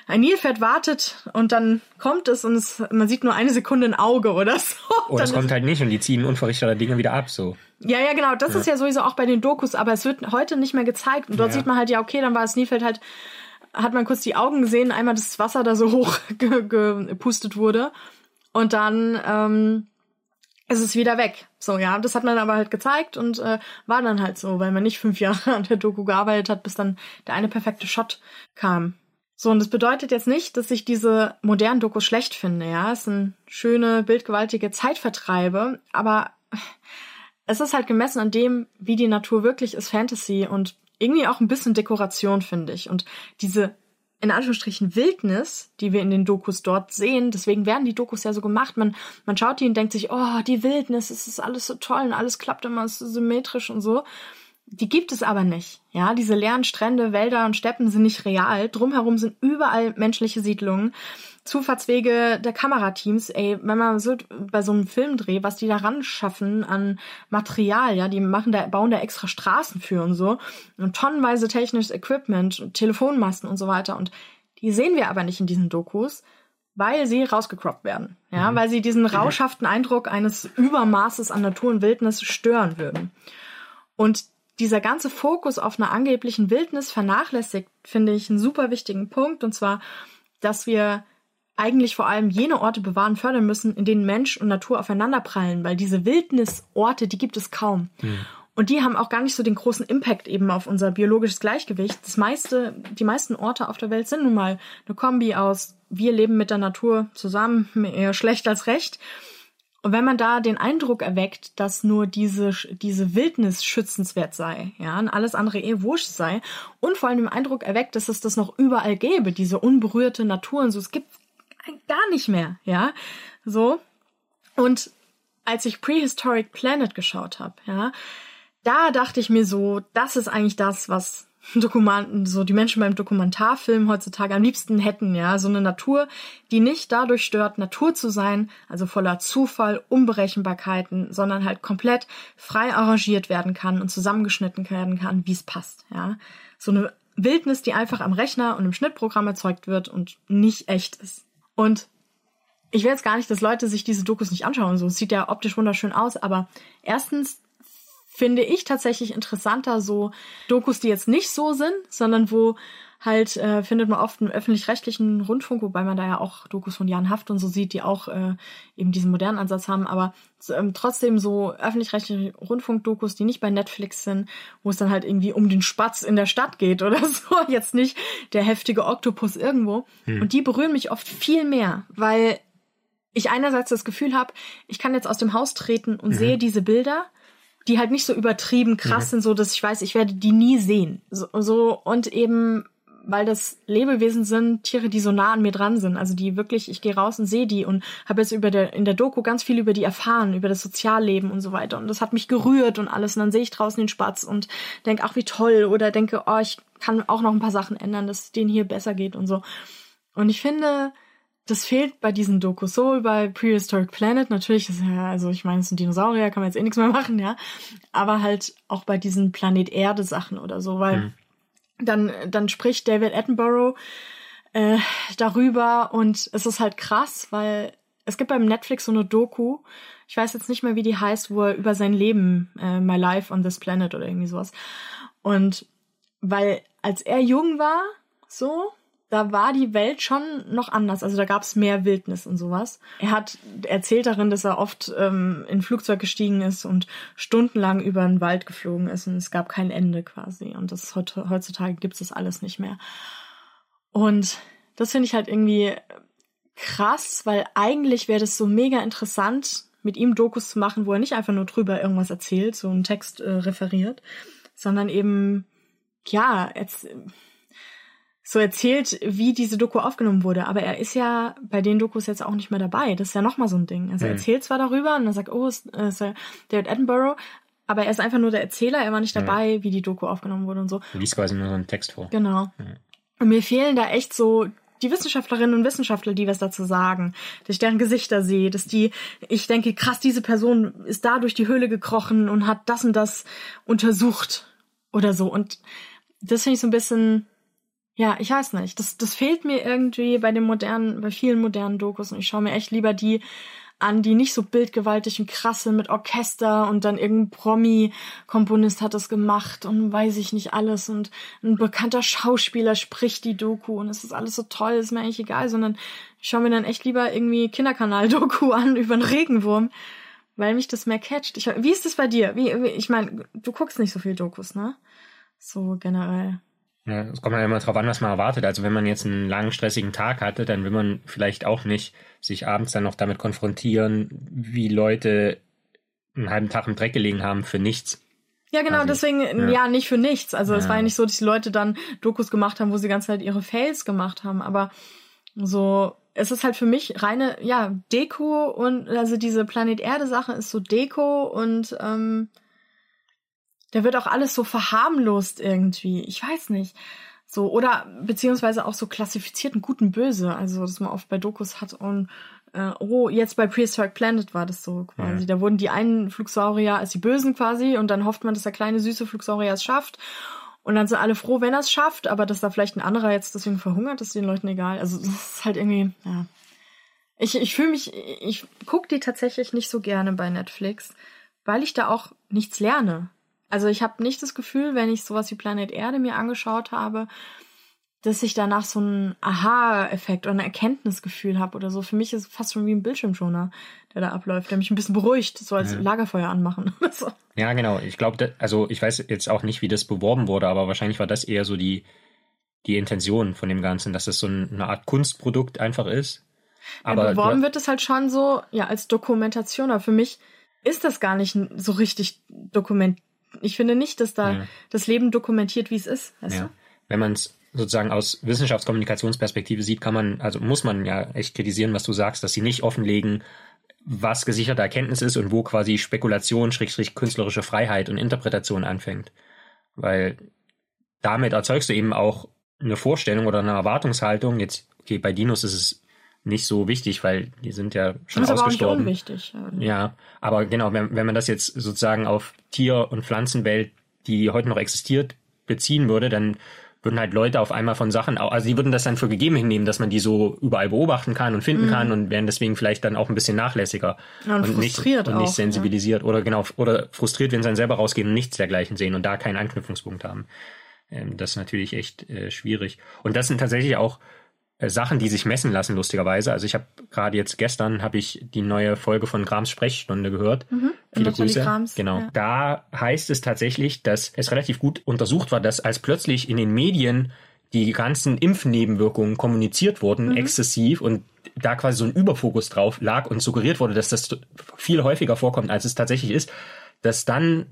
ein Nilpferd wartet und dann kommt es und es, man sieht nur eine Sekunde ein Auge oder so. <laughs> Oder es kommt halt nicht und die ziehen unverrichteter Dinge wieder ab, so. Ja, ja, genau, das ja. ist ja sowieso auch bei den Dokus, aber es wird heute nicht mehr gezeigt und dort ja. sieht man halt, ja, okay, dann war das Nilpferd halt hat man kurz die Augen gesehen, einmal das Wasser da so <laughs> hoch gepustet wurde und dann ähm, ist es wieder weg. So, ja, das hat man aber halt gezeigt und äh, war dann halt so, weil man nicht fünf <laughs> Jahre an der Doku gearbeitet hat, bis dann der eine perfekte Shot kam. So, und das bedeutet jetzt nicht, dass ich diese modernen Dokus schlecht finde, ja. Es sind schöne, bildgewaltige Zeitvertreibe, aber es ist halt gemessen an dem, wie die Natur wirklich ist, Fantasy und irgendwie auch ein bisschen Dekoration, finde ich. Und diese in Anführungsstrichen Wildnis, die wir in den Dokus dort sehen. Deswegen werden die Dokus ja so gemacht. Man, man schaut die und denkt sich, oh, die Wildnis, es ist alles so toll und alles klappt immer so symmetrisch und so. Die gibt es aber nicht. Ja, diese leeren Strände, Wälder und Steppen sind nicht real. Drumherum sind überall menschliche Siedlungen. Zufahrtswege der Kamerateams, ey, wenn man so bei so einem Filmdreh, was die da ran schaffen an Material, ja, die machen da, bauen da extra Straßen für und so und tonnenweise technisches Equipment, Telefonmasten und so weiter und die sehen wir aber nicht in diesen Dokus, weil sie rausgecroppt werden, ja, mhm. weil sie diesen rauschhaften Eindruck eines Übermaßes an Natur und Wildnis stören würden. Und dieser ganze Fokus auf einer angeblichen Wildnis vernachlässigt, finde ich, einen super wichtigen Punkt. Und zwar, dass wir eigentlich vor allem jene Orte bewahren, fördern müssen, in denen Mensch und Natur aufeinanderprallen, weil diese Wildnisorte, die gibt es kaum. Mhm. Und die haben auch gar nicht so den großen Impact eben auf unser biologisches Gleichgewicht. Das meiste, die meisten Orte auf der Welt sind nun mal eine Kombi aus, wir leben mit der Natur zusammen, eher schlecht als recht. Und wenn man da den Eindruck erweckt, dass nur diese, diese Wildnis schützenswert sei, ja, und alles andere eh wurscht sei, und vor allem den Eindruck erweckt, dass es das noch überall gäbe, diese unberührte Natur und so, es gibt <laughs> gar nicht mehr, ja, so. Und als ich Prehistoric Planet geschaut habe, ja, da dachte ich mir so, das ist eigentlich das, was Dokumanten, so die Menschen beim Dokumentarfilm heutzutage am liebsten hätten, ja, so eine Natur, die nicht dadurch stört, Natur zu sein, also voller Zufall, Unberechenbarkeiten, sondern halt komplett frei arrangiert werden kann und zusammengeschnitten werden kann, wie es passt, ja. So eine Wildnis, die einfach am Rechner und im Schnittprogramm erzeugt wird und nicht echt ist. Und ich will jetzt gar nicht, dass Leute sich diese Dokus nicht anschauen, so es sieht ja optisch wunderschön aus, aber erstens finde ich tatsächlich interessanter so Dokus, die jetzt nicht so sind, sondern wo halt äh, findet man oft einen öffentlich-rechtlichen Rundfunk, wobei man da ja auch Dokus von Jan Haft und so sieht, die auch äh, eben diesen modernen Ansatz haben, aber ähm, trotzdem so öffentlich-rechtliche Rundfunkdokus, die nicht bei Netflix sind, wo es dann halt irgendwie um den Spatz in der Stadt geht oder <laughs> so, jetzt nicht der heftige Oktopus irgendwo. Hm. Und die berühren mich oft viel mehr, weil ich einerseits das Gefühl habe, ich kann jetzt aus dem Haus treten und mhm. sehe diese Bilder die halt nicht so übertrieben krass mhm. sind, so dass ich weiß, ich werde die nie sehen. So, so und eben weil das Lebewesen sind, Tiere, die so nah an mir dran sind. Also die wirklich, ich gehe raus und sehe die und habe jetzt über der in der Doku ganz viel über die erfahren, über das Sozialleben und so weiter. Und das hat mich gerührt und alles. Und dann sehe ich draußen den Spatz und denke, ach wie toll. Oder denke, oh, ich kann auch noch ein paar Sachen ändern, dass es denen hier besser geht und so. Und ich finde, das fehlt bei diesen Dokus so bei Prehistoric Planet. Natürlich ist ja, also ich meine, es sind Dinosaurier, kann man jetzt eh nichts mehr machen, ja. Aber halt auch bei diesen Planet Erde Sachen oder so, weil mhm. Dann, dann spricht David Attenborough äh, darüber und es ist halt krass, weil es gibt beim Netflix so eine Doku, ich weiß jetzt nicht mehr, wie die heißt, wo er über sein Leben, äh, My Life on this Planet oder irgendwie sowas. Und weil als er jung war, so, da war die Welt schon noch anders. Also da gab es mehr Wildnis und sowas. Er hat erzählt darin, dass er oft ähm, in Flugzeug gestiegen ist und stundenlang über den Wald geflogen ist und es gab kein Ende quasi. Und das heutzutage gibt es das alles nicht mehr. Und das finde ich halt irgendwie krass, weil eigentlich wäre das so mega interessant, mit ihm Dokus zu machen, wo er nicht einfach nur drüber irgendwas erzählt, so einen Text äh, referiert, sondern eben, ja, jetzt so erzählt, wie diese Doku aufgenommen wurde. Aber er ist ja bei den Dokus jetzt auch nicht mehr dabei. Das ist ja nochmal so ein Ding. Also er mhm. erzählt zwar darüber und dann sagt, oh, ist, äh, ist David Attenborough, aber er ist einfach nur der Erzähler, er war nicht dabei, ja. wie die Doku aufgenommen wurde und so. Du liest quasi nur so einen Text vor. Genau. Ja. Und mir fehlen da echt so die Wissenschaftlerinnen und Wissenschaftler, die was dazu sagen, dass ich deren Gesichter sehe, dass die, ich denke, krass, diese Person ist da durch die Höhle gekrochen und hat das und das untersucht oder so. Und das finde ich so ein bisschen, ja, ich weiß nicht. Das, das fehlt mir irgendwie bei den modernen, bei vielen modernen Dokus und ich schaue mir echt lieber die an, die nicht so bildgewaltig und krass sind mit Orchester und dann irgendein Promi-Komponist hat das gemacht und weiß ich nicht alles und ein bekannter Schauspieler spricht die Doku und es ist alles so toll, ist mir eigentlich egal, sondern ich schaue mir dann echt lieber irgendwie Kinderkanal-Doku <laughs> an über einen Regenwurm, weil mich das mehr catcht. Ich, wie ist das bei dir? Wie, wie ich meine, du guckst nicht so viel Dokus, ne? So generell. Ja, es kommt ja immer drauf an, was man erwartet. Also wenn man jetzt einen langen, stressigen Tag hatte, dann will man vielleicht auch nicht sich abends dann noch damit konfrontieren, wie Leute einen halben Tag im Dreck gelegen haben für nichts. Ja, genau, also, deswegen, ja. ja. nicht für nichts. Also es war ja nicht so, dass die Leute dann Dokus gemacht haben, wo sie die ganze Zeit ihre Fails gemacht haben, aber so, es ist halt für mich reine, ja, Deko und also diese Planet Erde Sache ist so Deko und ähm, da wird auch alles so verharmlost irgendwie. Ich weiß nicht. So, oder beziehungsweise auch so klassifizierten guten Böse, also dass man oft bei Dokus hat und äh, oh, jetzt bei Prehistoric Planet war das so quasi. Ja. Da wurden die einen Flugsaurier als die Bösen quasi und dann hofft man, dass der kleine süße Flugsaurier es schafft. Und dann sind alle froh, wenn er es schafft, aber dass da vielleicht ein anderer jetzt deswegen verhungert, ist den Leuten egal. Also das ist halt irgendwie, ja. Ich, ich fühle mich, ich gucke die tatsächlich nicht so gerne bei Netflix, weil ich da auch nichts lerne. Also ich habe nicht das Gefühl, wenn ich sowas wie Planet Erde mir angeschaut habe, dass ich danach so einen Aha-Effekt oder ein Erkenntnisgefühl habe oder so. Für mich ist es fast schon wie ein Bildschirmschoner, der da abläuft, der mich ein bisschen beruhigt, so als ja. Lagerfeuer anmachen. <laughs> so. Ja, genau. Ich glaube, also ich weiß jetzt auch nicht, wie das beworben wurde, aber wahrscheinlich war das eher so die, die Intention von dem Ganzen, dass es so eine Art Kunstprodukt einfach ist. Aber ja, beworben wird es halt schon so, ja, als Dokumentation, aber für mich ist das gar nicht so richtig dokumentiert ich finde nicht, dass da ja. das Leben dokumentiert, wie es ist. Weißt ja. du? Wenn man es sozusagen aus Wissenschaftskommunikationsperspektive sieht, kann man, also muss man ja echt kritisieren, was du sagst, dass sie nicht offenlegen, was gesicherte Erkenntnis ist und wo quasi Spekulation, Schrägstrich künstlerische Freiheit und Interpretation anfängt. Weil damit erzeugst du eben auch eine Vorstellung oder eine Erwartungshaltung. Jetzt, okay, bei Dinos ist es nicht so wichtig, weil die sind ja schon das ist ausgestorben. Aber auch nicht unwichtig. Ja, aber genau, wenn, wenn man das jetzt sozusagen auf Tier- und Pflanzenwelt, die heute noch existiert, beziehen würde, dann würden halt Leute auf einmal von Sachen, also die würden das dann für gegeben hinnehmen, dass man die so überall beobachten kann und finden mhm. kann und wären deswegen vielleicht dann auch ein bisschen nachlässiger ja, und, und, frustriert nicht, und nicht sensibilisiert ja. oder genau oder frustriert, wenn sie dann selber rausgehen und nichts dergleichen sehen und da keinen Anknüpfungspunkt haben. Ähm, das ist natürlich echt äh, schwierig. Und das sind tatsächlich auch Sachen, die sich messen lassen, lustigerweise. Also ich habe gerade jetzt gestern habe ich die neue Folge von Grams Sprechstunde gehört. Mhm, Viele Grüße. Grams, genau. Ja. Da heißt es tatsächlich, dass es relativ gut untersucht war, dass als plötzlich in den Medien die ganzen Impfnebenwirkungen kommuniziert wurden, mhm. exzessiv und da quasi so ein Überfokus drauf lag und suggeriert wurde, dass das viel häufiger vorkommt, als es tatsächlich ist, dass dann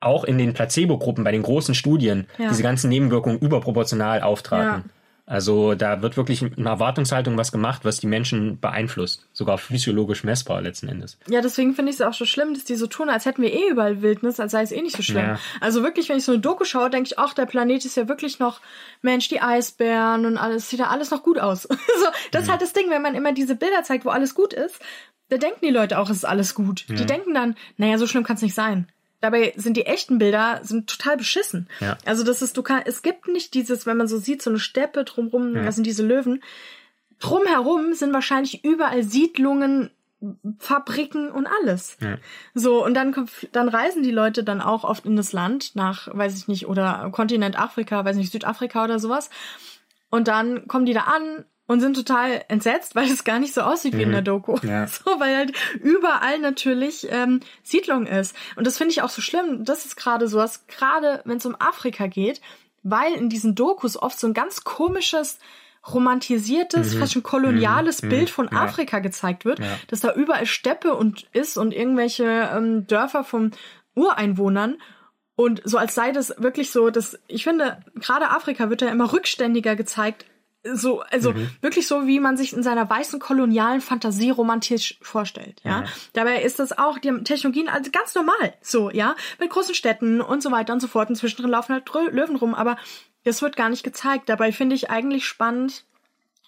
auch in den Placebo-Gruppen bei den großen Studien ja. diese ganzen Nebenwirkungen überproportional auftraten. Ja. Also da wird wirklich eine Erwartungshaltung was gemacht, was die Menschen beeinflusst. Sogar physiologisch messbar letzten Endes. Ja, deswegen finde ich es auch so schlimm, dass die so tun, als hätten wir eh überall Wildnis, als sei es eh nicht so schlimm. Ja. Also wirklich, wenn ich so eine Doku schaue, denke ich, ach, der Planet ist ja wirklich noch, Mensch, die Eisbären und alles, sieht ja alles noch gut aus. <laughs> so, das mhm. ist halt das Ding, wenn man immer diese Bilder zeigt, wo alles gut ist, da denken die Leute auch, es ist alles gut. Mhm. Die denken dann, naja, so schlimm kann es nicht sein. Dabei sind die echten Bilder sind total beschissen. Ja. Also das ist, du kannst, es gibt nicht dieses, wenn man so sieht, so eine Steppe drumrum, ja. das sind diese Löwen. Drumherum sind wahrscheinlich überall Siedlungen, Fabriken und alles. Ja. So, und dann, dann reisen die Leute dann auch oft in das Land nach, weiß ich nicht, oder Kontinent Afrika, weiß nicht, Südafrika oder sowas. Und dann kommen die da an und sind total entsetzt, weil es gar nicht so aussieht wie in der Doku. Ja. <laughs> So, weil halt überall natürlich ähm, Siedlung ist. Und das finde ich auch so schlimm. Das ist gerade so, dass gerade wenn es um Afrika geht, weil in diesen Dokus oft so ein ganz komisches romantisiertes, fast schon koloniales Bild von Ja. Afrika gezeigt wird, Ja. dass da überall Steppe und ist und irgendwelche ähm, Dörfer von Ureinwohnern und so als sei das wirklich so, dass ich finde, gerade Afrika wird ja immer rückständiger gezeigt. So, also wirklich so, wie man sich in seiner weißen kolonialen Fantasie romantisch vorstellt, ja. Ja. Dabei ist das auch, die Technologien also ganz normal, so, ja, mit großen Städten und so weiter und so fort. Und zwischendrin laufen halt Löwen rum, aber das wird gar nicht gezeigt. Dabei finde ich eigentlich spannend,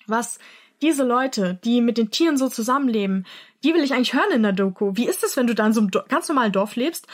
was diese Leute, die mit den Tieren so zusammenleben, die will ich eigentlich hören in der Doku. Wie ist es, wenn du da in so einem ganz normalen Dorf lebst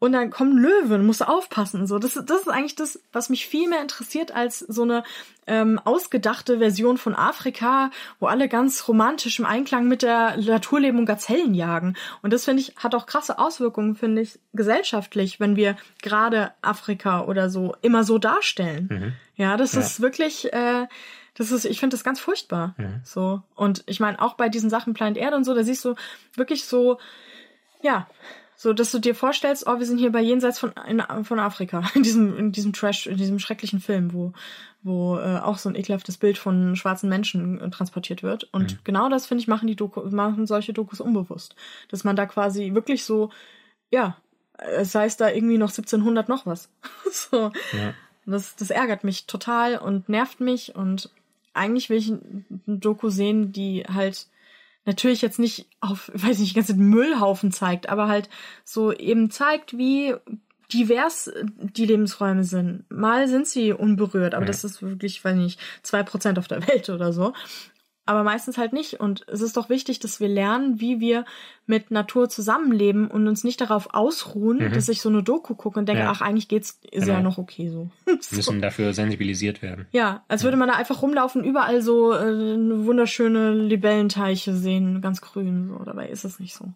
und dann kommen Löwen, musst du aufpassen. So, das, das ist eigentlich das, was mich viel mehr interessiert als so eine ähm, ausgedachte Version von Afrika, wo alle ganz romantisch im Einklang mit der Natur leben und Gazellen jagen. Und das finde ich hat auch krasse Auswirkungen, finde ich, gesellschaftlich, wenn wir gerade Afrika oder so immer so darstellen. Ja, das Ja. ist wirklich. Äh, das ist, ich finde das ganz furchtbar. So. Und ich meine, auch bei diesen Sachen Planet Erde und so, da siehst du wirklich so, ja, so, dass du dir vorstellst, oh, wir sind hier bei jenseits von, in, von Afrika, <laughs> in diesem, in diesem Trash, in diesem schrecklichen Film, wo, wo äh, auch so ein ekelhaftes Bild von schwarzen Menschen äh, transportiert wird. Und genau das, finde ich, machen die Doku, machen solche Dokus unbewusst. Dass man da quasi wirklich so, ja, es heißt da irgendwie noch 1700 noch was. <laughs> so. Ja. Das, das ärgert mich total und nervt mich und eigentlich will ich ein ein Doku sehen, die halt natürlich jetzt nicht auf, <laughs> weiß nicht, ganze Müllhaufen zeigt, aber halt so eben zeigt, wie divers die Lebensräume sind. Mal sind sie unberührt, aber das ist wirklich, weiß nicht, zwei Prozent auf der <laughs> Welt oder so. Aber meistens halt nicht. Und es ist doch wichtig, dass wir lernen, wie wir mit Natur zusammenleben und uns nicht darauf ausruhen, dass ich so eine Doku gucke und denke, Mhm. Ja. ach, eigentlich geht's, ist ja Genau. noch okay so. <laughs> so. Müssen dafür sensibilisiert werden. Ja, als würde man da einfach rumlaufen, überall so äh, wunderschöne Libellenteiche sehen, ganz grün. So. Dabei ist es nicht so.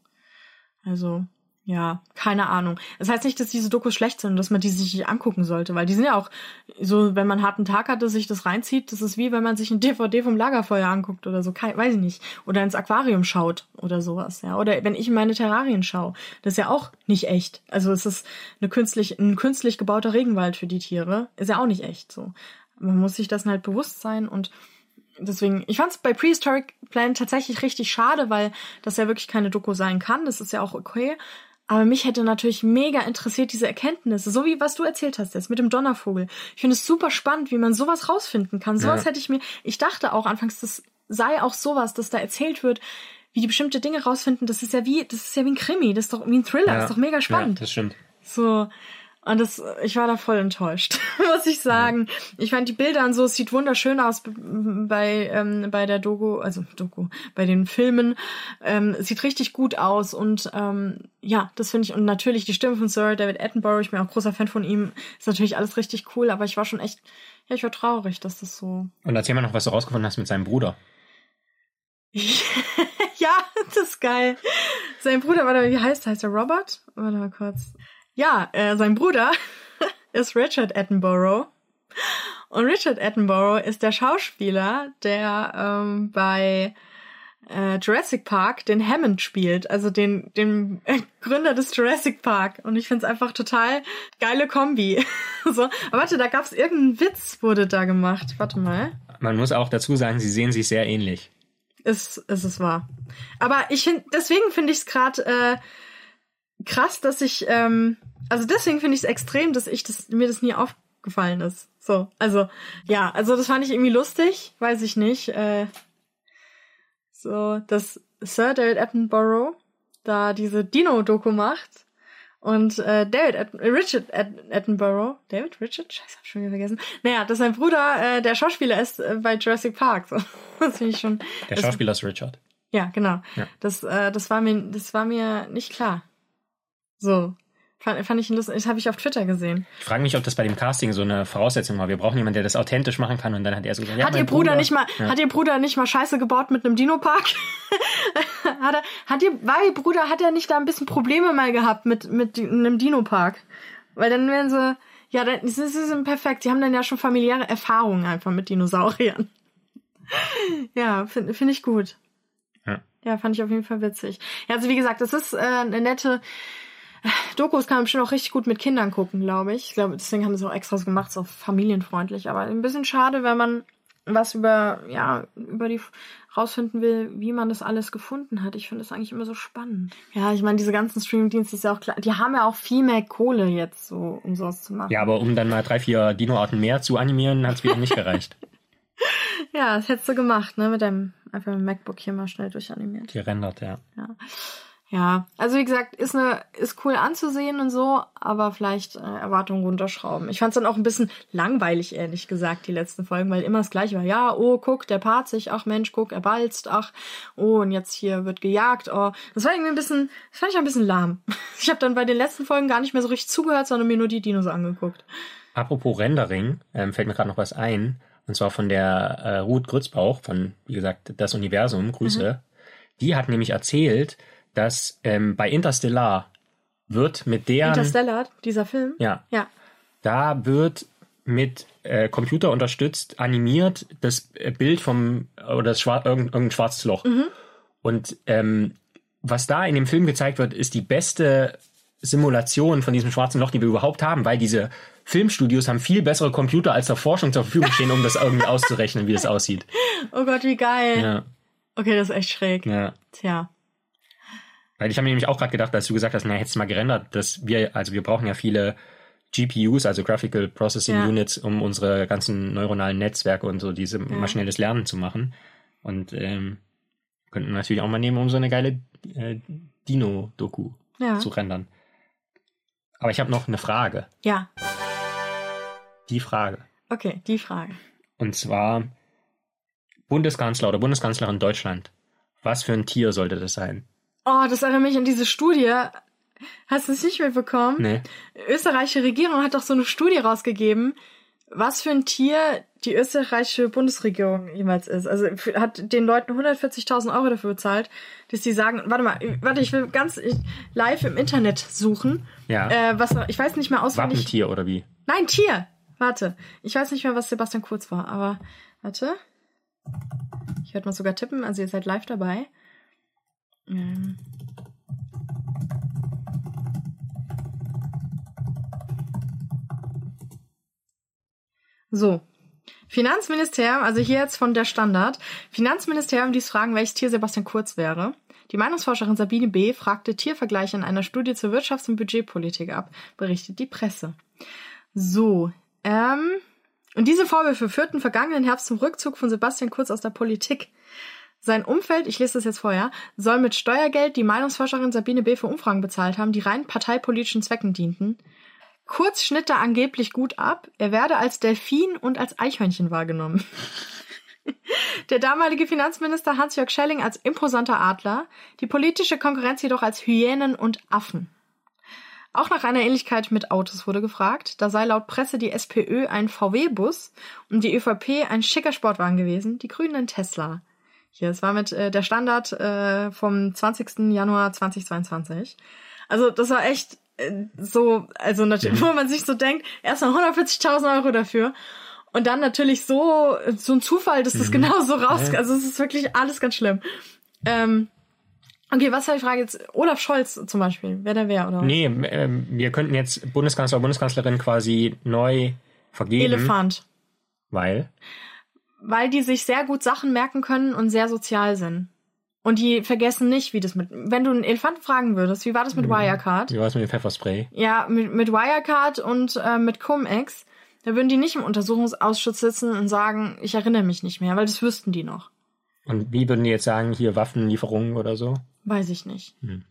Also, ja, keine Ahnung. Das heißt nicht, dass diese Dokus schlecht sind und dass man die sich nicht angucken sollte, weil die sind ja auch so, wenn man einen harten Tag hatte, sich das reinzieht, das ist wie wenn man sich ein DVD vom Lagerfeuer anguckt oder so, kein, weiß ich nicht. Oder ins Aquarium schaut oder sowas, ja. Oder wenn ich in meine Terrarien schaue, das ist ja auch nicht echt. Also es ist eine künstlich, ein künstlich gebauter Regenwald für die Tiere, ist ja auch nicht echt so. Man muss sich dessen halt bewusst sein und deswegen, ich fand es bei Prehistoric Planet tatsächlich richtig schade, weil das ja wirklich keine Doku sein kann. Das ist ja auch okay. Aber mich hätte natürlich mega interessiert, diese Erkenntnisse, so wie was du erzählt hast jetzt mit dem Donnervogel. Ich finde es super spannend, wie man sowas rausfinden kann. Sowas Ja. hätte ich mir, ich dachte auch anfangs, das sei auch sowas, dass da erzählt wird, wie die bestimmte Dinge rausfinden. Das ist ja wie, das ist ja wie ein Krimi, das ist doch wie ein Thriller, das ist doch mega spannend. Ja, das stimmt. So. Und das, ich war da voll enttäuscht, <laughs> muss ich sagen. Ich fand die Bilder und so, es sieht wunderschön aus bei, ähm, bei der Doku, also Doku, bei den Filmen. Ähm, es sieht richtig gut aus und ähm, ja, das finde ich. Und natürlich die Stimme von Sir David Attenborough, ich bin auch großer Fan von ihm, ist natürlich alles richtig cool, aber ich war schon echt, ja, ich war traurig, dass das so. Und erzähl mal noch, was du rausgefunden hast mit seinem Bruder. <laughs> ja, das ist geil. Sein Bruder, warte, wie heißt, heißt er Robert? Warte mal kurz. Ja, äh, sein Bruder <laughs> ist Richard Attenborough. Und Richard Attenborough ist der Schauspieler, der ähm, bei äh, Jurassic Park den Hammond spielt, also den, den äh, <laughs> Gründer des Jurassic Park. Und ich find's einfach total geile Kombi. <laughs> so, aber warte, da gab's irgendeinen Witz, wurde da gemacht. Warte mal. Man muss auch dazu sagen, sie sehen sich sehr ähnlich. Ist, ist es wahr. Aber ich finde, deswegen finde ich es gerade äh, krass, dass ich, ähm, also deswegen finde ich es extrem, dass ich das, mir das nie aufgefallen ist. So, also, ja, also das fand ich irgendwie lustig, weiß ich nicht. Äh, so, dass Sir David Attenborough da diese Dino-Doku macht und äh, David At Richard At Attenborough, David Richard, scheiße, hab schon wieder vergessen. Naja, dass sein Bruder äh, der Schauspieler ist äh, bei Jurassic Park. So. <laughs> Das finde ich schon. Der das, Schauspieler ist Richard. Ja, genau. Ja. Das, äh, das war mir, das war mir nicht klar. So. Fand, fand ich lustig. Das habe ich auf Twitter gesehen. Ich frage mich, ob das bei dem Casting so eine Voraussetzung war. Wir brauchen jemanden, der das authentisch machen kann. Und dann hat er so gesagt, ja, hat ihr Bruder, nicht mal, Ja. hat ihr Bruder nicht mal Scheiße gebaut mit einem Dino-Park? <laughs> hat er, hat ihr, war ihr Bruder, hat er nicht da ein bisschen Probleme mal gehabt mit, mit einem Dino-Park? Weil dann wären sie, Ja, dann, sie, sind perfekt. Sie haben dann ja schon familiäre Erfahrungen einfach mit Dinosauriern. <laughs> ja, finde find ich gut. Ja. Ja, fand ich auf jeden Fall witzig. Ja, also wie gesagt, das ist äh, eine nette Dokus kann man bestimmt auch richtig gut mit Kindern gucken, glaube ich. Ich glaube, deswegen haben sie auch extras gemacht, so familienfreundlich. Aber ein bisschen schade, wenn man was über, ja, über die rausfinden will, wie man das alles gefunden hat. Ich finde das eigentlich immer so spannend. Ja, ich meine, diese ganzen Streaming-Dienste ist ja auch klar, die haben ja auch viel mehr Kohle jetzt so, um sowas zu machen. Ja, aber um dann mal drei, vier Dino-Arten mehr zu animieren, hat es wieder nicht gereicht. <laughs> ja, das hättest du gemacht, ne? Mit deinem einfach mit dem MacBook hier mal schnell durchanimiert. Gerendert, ja. Ja. Ja, also wie gesagt, ist eine ist cool anzusehen und so, aber vielleicht äh, Erwartungen runterschrauben. Ich fand es dann auch ein bisschen langweilig, ehrlich gesagt, die letzten Folgen, weil immer das gleiche war. Ja, oh, guck, der paart sich, ach Mensch, guck, er balzt, ach, oh, und jetzt hier wird gejagt, oh. Das war irgendwie ein bisschen, das fand ich ein bisschen lahm. <laughs> Ich habe dann bei den letzten Folgen gar nicht mehr so richtig zugehört, sondern mir nur die Dinos angeguckt. Apropos Rendering, ähm, fällt mir gerade noch was ein. Und zwar von der äh, Ruth Grützbauch von, wie gesagt, das Universum, Grüße. Mhm. Die hat nämlich erzählt, dass ähm, bei Interstellar wird mit der Interstellar, dieser Film? Ja. Ja. Da wird mit äh, Computer unterstützt animiert das äh, Bild vom oder das Schwar irgendein, irgendein schwarzes Loch. Mhm. Und ähm, was da in dem Film gezeigt wird, ist die beste Simulation von diesem schwarzen Loch, die wir überhaupt haben, weil diese Filmstudios haben viel bessere Computer als der Forschung zur Verfügung stehen, um das irgendwie auszurechnen, wie es aussieht. <laughs> Oh Gott, wie geil. Ja. Okay, das ist echt schräg. Ja. Tja. Weil ich habe mir nämlich auch gerade gedacht, als du gesagt hast, na, hättest du mal gerendert, dass wir, also wir brauchen ja viele GPUs, also Graphical Processing Ja. Units, um unsere ganzen neuronalen Netzwerke und so diese maschinelles Lernen zu machen. Und ähm, könnten wir natürlich auch mal nehmen, um so eine geile äh, Dino-Doku Ja. zu rendern. Aber ich habe noch eine Frage. Ja. Die Frage. Okay, die Frage. Und zwar Bundeskanzler oder Bundeskanzlerin Deutschland. Was für ein Tier sollte das sein? Oh, das erinnert mich an diese Studie. Hast du es nicht mitbekommen? Nee. österreichische Regierung hat doch so eine Studie rausgegeben, was für ein Tier die österreichische Bundesregierung jemals ist. Also hat den Leuten 140.000 Euro dafür bezahlt, dass die sagen, warte mal, warte, ich will ganz live im Internet suchen. Ja. Äh, was, ich weiß nicht mehr auswendig. Wappentier oder wie? Nein, Tier. Warte, ich weiß nicht mehr, was Sebastian Kurz war, aber warte. Ich werde mal sogar tippen, also ihr seid live dabei. Ähm. So. Finanzministerium, also hier jetzt von der Standard. Finanzministerium ließ fragen, welches Tier Sebastian Kurz wäre. Die Meinungsforscherin Sabine B. fragte Tiervergleiche in einer Studie zur Wirtschafts- und Budgetpolitik ab, berichtet die Presse. So, ähm, und diese Vorwürfe führten vergangenen Herbst zum Rückzug von Sebastian Kurz aus der Politik. Sein Umfeld, ich lese das jetzt vorher, soll mit Steuergeld die Meinungsforscherin Sabine B. für Umfragen bezahlt haben, die rein parteipolitischen Zwecken dienten. Kurz schnitt da angeblich gut ab. Er werde als Delfin und als Eichhörnchen wahrgenommen. <laughs> Der damalige Finanzminister Hans-Jörg Schelling als imposanter Adler, die politische Konkurrenz jedoch als Hyänen und Affen. Auch nach einer Ähnlichkeit mit Autos wurde gefragt. Da sei laut Presse die SPÖ ein VW-Bus und die ÖVP ein schicker Sportwagen gewesen, die Grünen ein Tesla. Hier, es war mit äh, der Standard äh, vom 20. Januar 2022. Also das war echt äh, so, also natürlich, <laughs> wo man sich so denkt, erstmal 140.000 Euro dafür. Und dann natürlich so, so ein Zufall, dass das genau so raus, also es ist wirklich alles ganz schlimm. Ähm, okay, was war die Frage jetzt? Olaf Scholz zum Beispiel, wer der wäre, oder? was? Nee, ähm, wir könnten jetzt Bundeskanzler Bundeskanzlerin quasi neu vergeben. Elefant. Weil? Weil die sich sehr gut Sachen merken können und sehr sozial sind. Und die vergessen nicht, wie das mit, wenn du einen Elefanten fragen würdest, wie war das mit Wirecard? Wie war es mit dem Pfefferspray? Ja, mit, mit Wirecard und äh, mit Cum-Ex, da würden die nicht im Untersuchungsausschuss sitzen und sagen, ich erinnere mich nicht mehr, weil das wüssten die noch. Und wie würden die jetzt sagen, hier Waffenlieferungen oder so? Weiß ich nicht. Hm.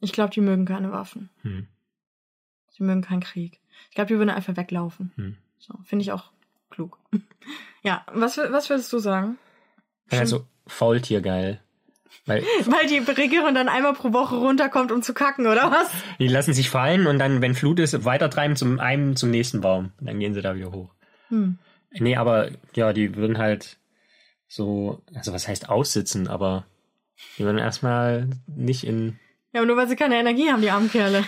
Ich glaube, die mögen keine Waffen. Hm. Die mögen keinen Krieg. Ich glaube, die würden einfach weglaufen. Hm. So, finde ich auch klug. <laughs> ja, was, was würdest du sagen? Also Faultier geil. Weil <laughs> Weil die Regierung dann einmal pro Woche runterkommt, um zu kacken, oder was? die lassen sich fallen und dann, wenn Flut ist, weitertreiben zum einen zum nächsten Baum. Und dann gehen sie da wieder hoch. Hm. Nee, aber ja, die würden halt so, also was heißt aussitzen, aber die würden erstmal nicht in. Ja, aber nur weil sie keine Energie haben, die armen Kerle.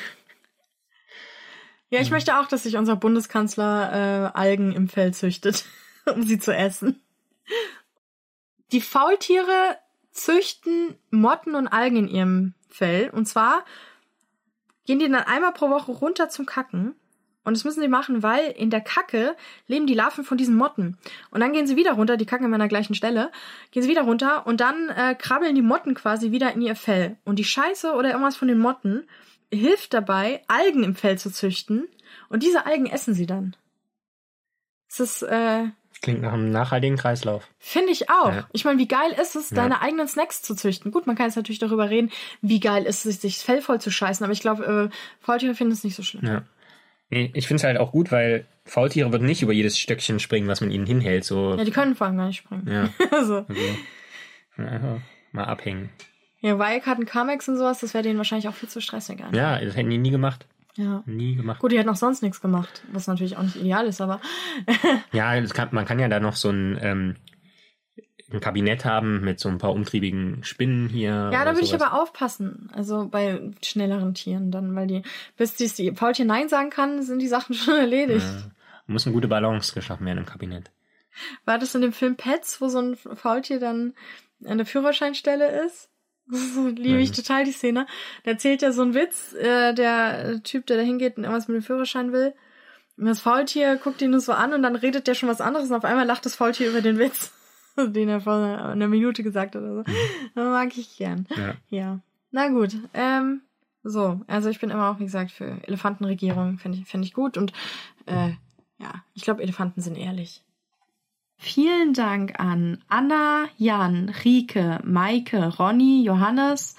Ja, ich möchte auch, dass sich unser Bundeskanzler äh, Algen im Fell züchtet, <laughs> um sie zu essen. Die Faultiere züchten Motten und Algen in ihrem Fell. Und zwar gehen die dann einmal pro Woche runter zum Kacken. Und das müssen sie machen, weil in der Kacke leben die Larven von diesen Motten. Und dann gehen sie wieder runter, die kacken immer an der gleichen Stelle, gehen sie wieder runter und dann äh, krabbeln die Motten quasi wieder in ihr Fell. Und die Scheiße oder irgendwas von den Motten hilft dabei, Algen im Fell zu züchten. Und diese Algen essen sie dann. Das ist, äh, Klingt nach einem nachhaltigen Kreislauf. Finde ich auch. Ja. Ich meine, wie geil ist es, Ja. deine eigenen Snacks zu züchten? Gut, man kann jetzt natürlich darüber reden, wie geil ist es, sich das Fell voll zu scheißen, aber ich glaube, äh, Faultiere finden es nicht so schlimm. Ja. Nee, ich finde es halt auch gut, weil Faultiere würden nicht über jedes Stöckchen springen, was man ihnen hinhält. So, Ja, die können vor allem gar nicht springen. ja. <laughs> also, Also, einfach mal abhängen. Ja, Wildcard Carmex und sowas, das wäre denen wahrscheinlich auch viel zu stressig. Einfach. Ja, das hätten die nie gemacht. ja. Nie gemacht. Gut, die hat noch sonst nichts gemacht, was natürlich auch nicht ideal ist, aber <laughs> Ja, kann, man kann ja da noch so ein, ähm, ein Kabinett haben mit so ein paar umtriebigen Spinnen hier. ja, da würde ich aber aufpassen. Also bei schnelleren Tieren dann, weil die, bis die, die Faultier Nein sagen kann, sind die Sachen <laughs> schon erledigt. Ja. Muss eine gute Balance geschaffen werden im Kabinett. War das in dem Film Pets, wo so ein Faultier dann an der Führerscheinstelle ist? <laughs> Liebe ich Mhm. total die Szene. Da erzählt ja so einen Witz, äh, der Typ, der da hingeht und irgendwas mit dem Führerschein will. Und das Faultier guckt ihn nur so an und dann redet der schon was anderes und auf einmal lacht das Faultier über den Witz, <laughs> den er vor einer Minute gesagt hat oder so. Das mag ich gern. Ja. Ja. Na gut. Ähm, so, also ich bin immer auch, wie gesagt, für Elefantenregierung, finde ich, finde ich gut. Und äh, ja, ich glaube, Elefanten sind ehrlich. Vielen Dank an Anna, Jan, Rike, Maike, Ronny, Johannes,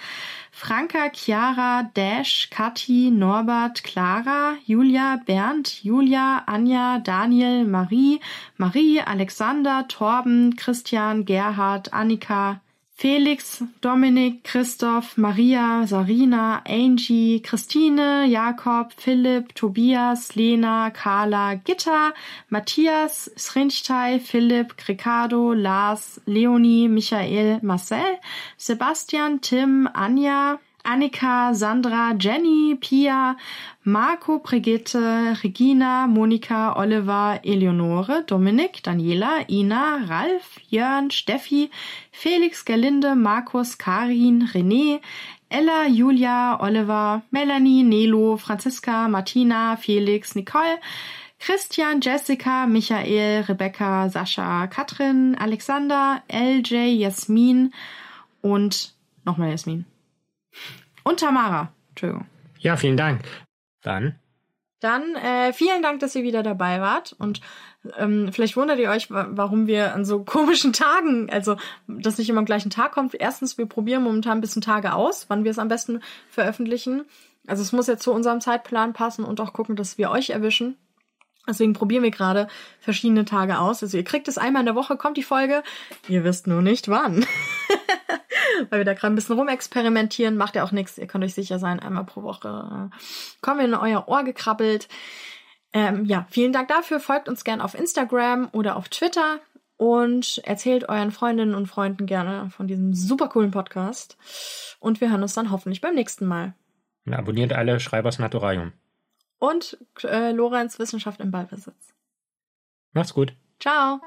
Franka, Chiara, Dash, Kathi, Norbert, Clara, Julia, Bernd, Julia, Anja, Daniel, Marie, Marie, Alexander, Torben, Christian, Gerhard, Annika, Felix, Dominik, Christoph, Maria, Sarina, Angie, Christine, Jakob, Philipp, Tobias, Lena, Carla, Gitta, Matthias, Srinchtai, Philipp, Ricardo, Lars, Leonie, Michael, Marcel, Sebastian, Tim, Anja, Annika, Sandra, Jenny, Pia, Marco, Brigitte, Regina, Monika, Oliver, Eleonore, Dominik, Daniela, Ina, Ralf, Jörn, Steffi, Felix, Gerlinde, Markus, Karin, René, Ella, Julia, Oliver, Melanie, Nelo, Franziska, Martina, Felix, Nicole, Christian, Jessica, Michael, Rebecca, Sascha, Katrin, Alexander, LJ, Jasmin und nochmal Jasmin. Und Tamara. Entschuldigung. ja, vielen Dank. Dann, Dann äh, vielen Dank, dass ihr wieder dabei wart. Und ähm, vielleicht wundert ihr euch, wa- warum wir an so komischen Tagen, also das nicht immer am gleichen Tag kommt. Erstens, wir probieren momentan ein bisschen Tage aus, wann wir es am besten veröffentlichen. Also es muss jetzt zu unserem Zeitplan passen und auch gucken, dass wir euch erwischen. Deswegen probieren wir gerade verschiedene Tage aus. Also ihr kriegt es einmal in der Woche, kommt die Folge. Ihr wisst nur nicht wann. <laughs> Weil wir da gerade ein bisschen rumexperimentieren, macht ja auch nichts. Ihr könnt euch sicher sein, einmal pro Woche äh, kommen wir in euer Ohr gekrabbelt. Ähm, ja, vielen Dank dafür. Folgt uns gern auf Instagram oder auf Twitter und erzählt euren Freundinnen und Freunden gerne von diesem super coolen Podcast. Und wir hören uns dann hoffentlich beim nächsten Mal. abonniert alle Schreibers Naturarium. Und äh, Lorenz Wissenschaft im Ballbesitz. Macht's gut. Ciao!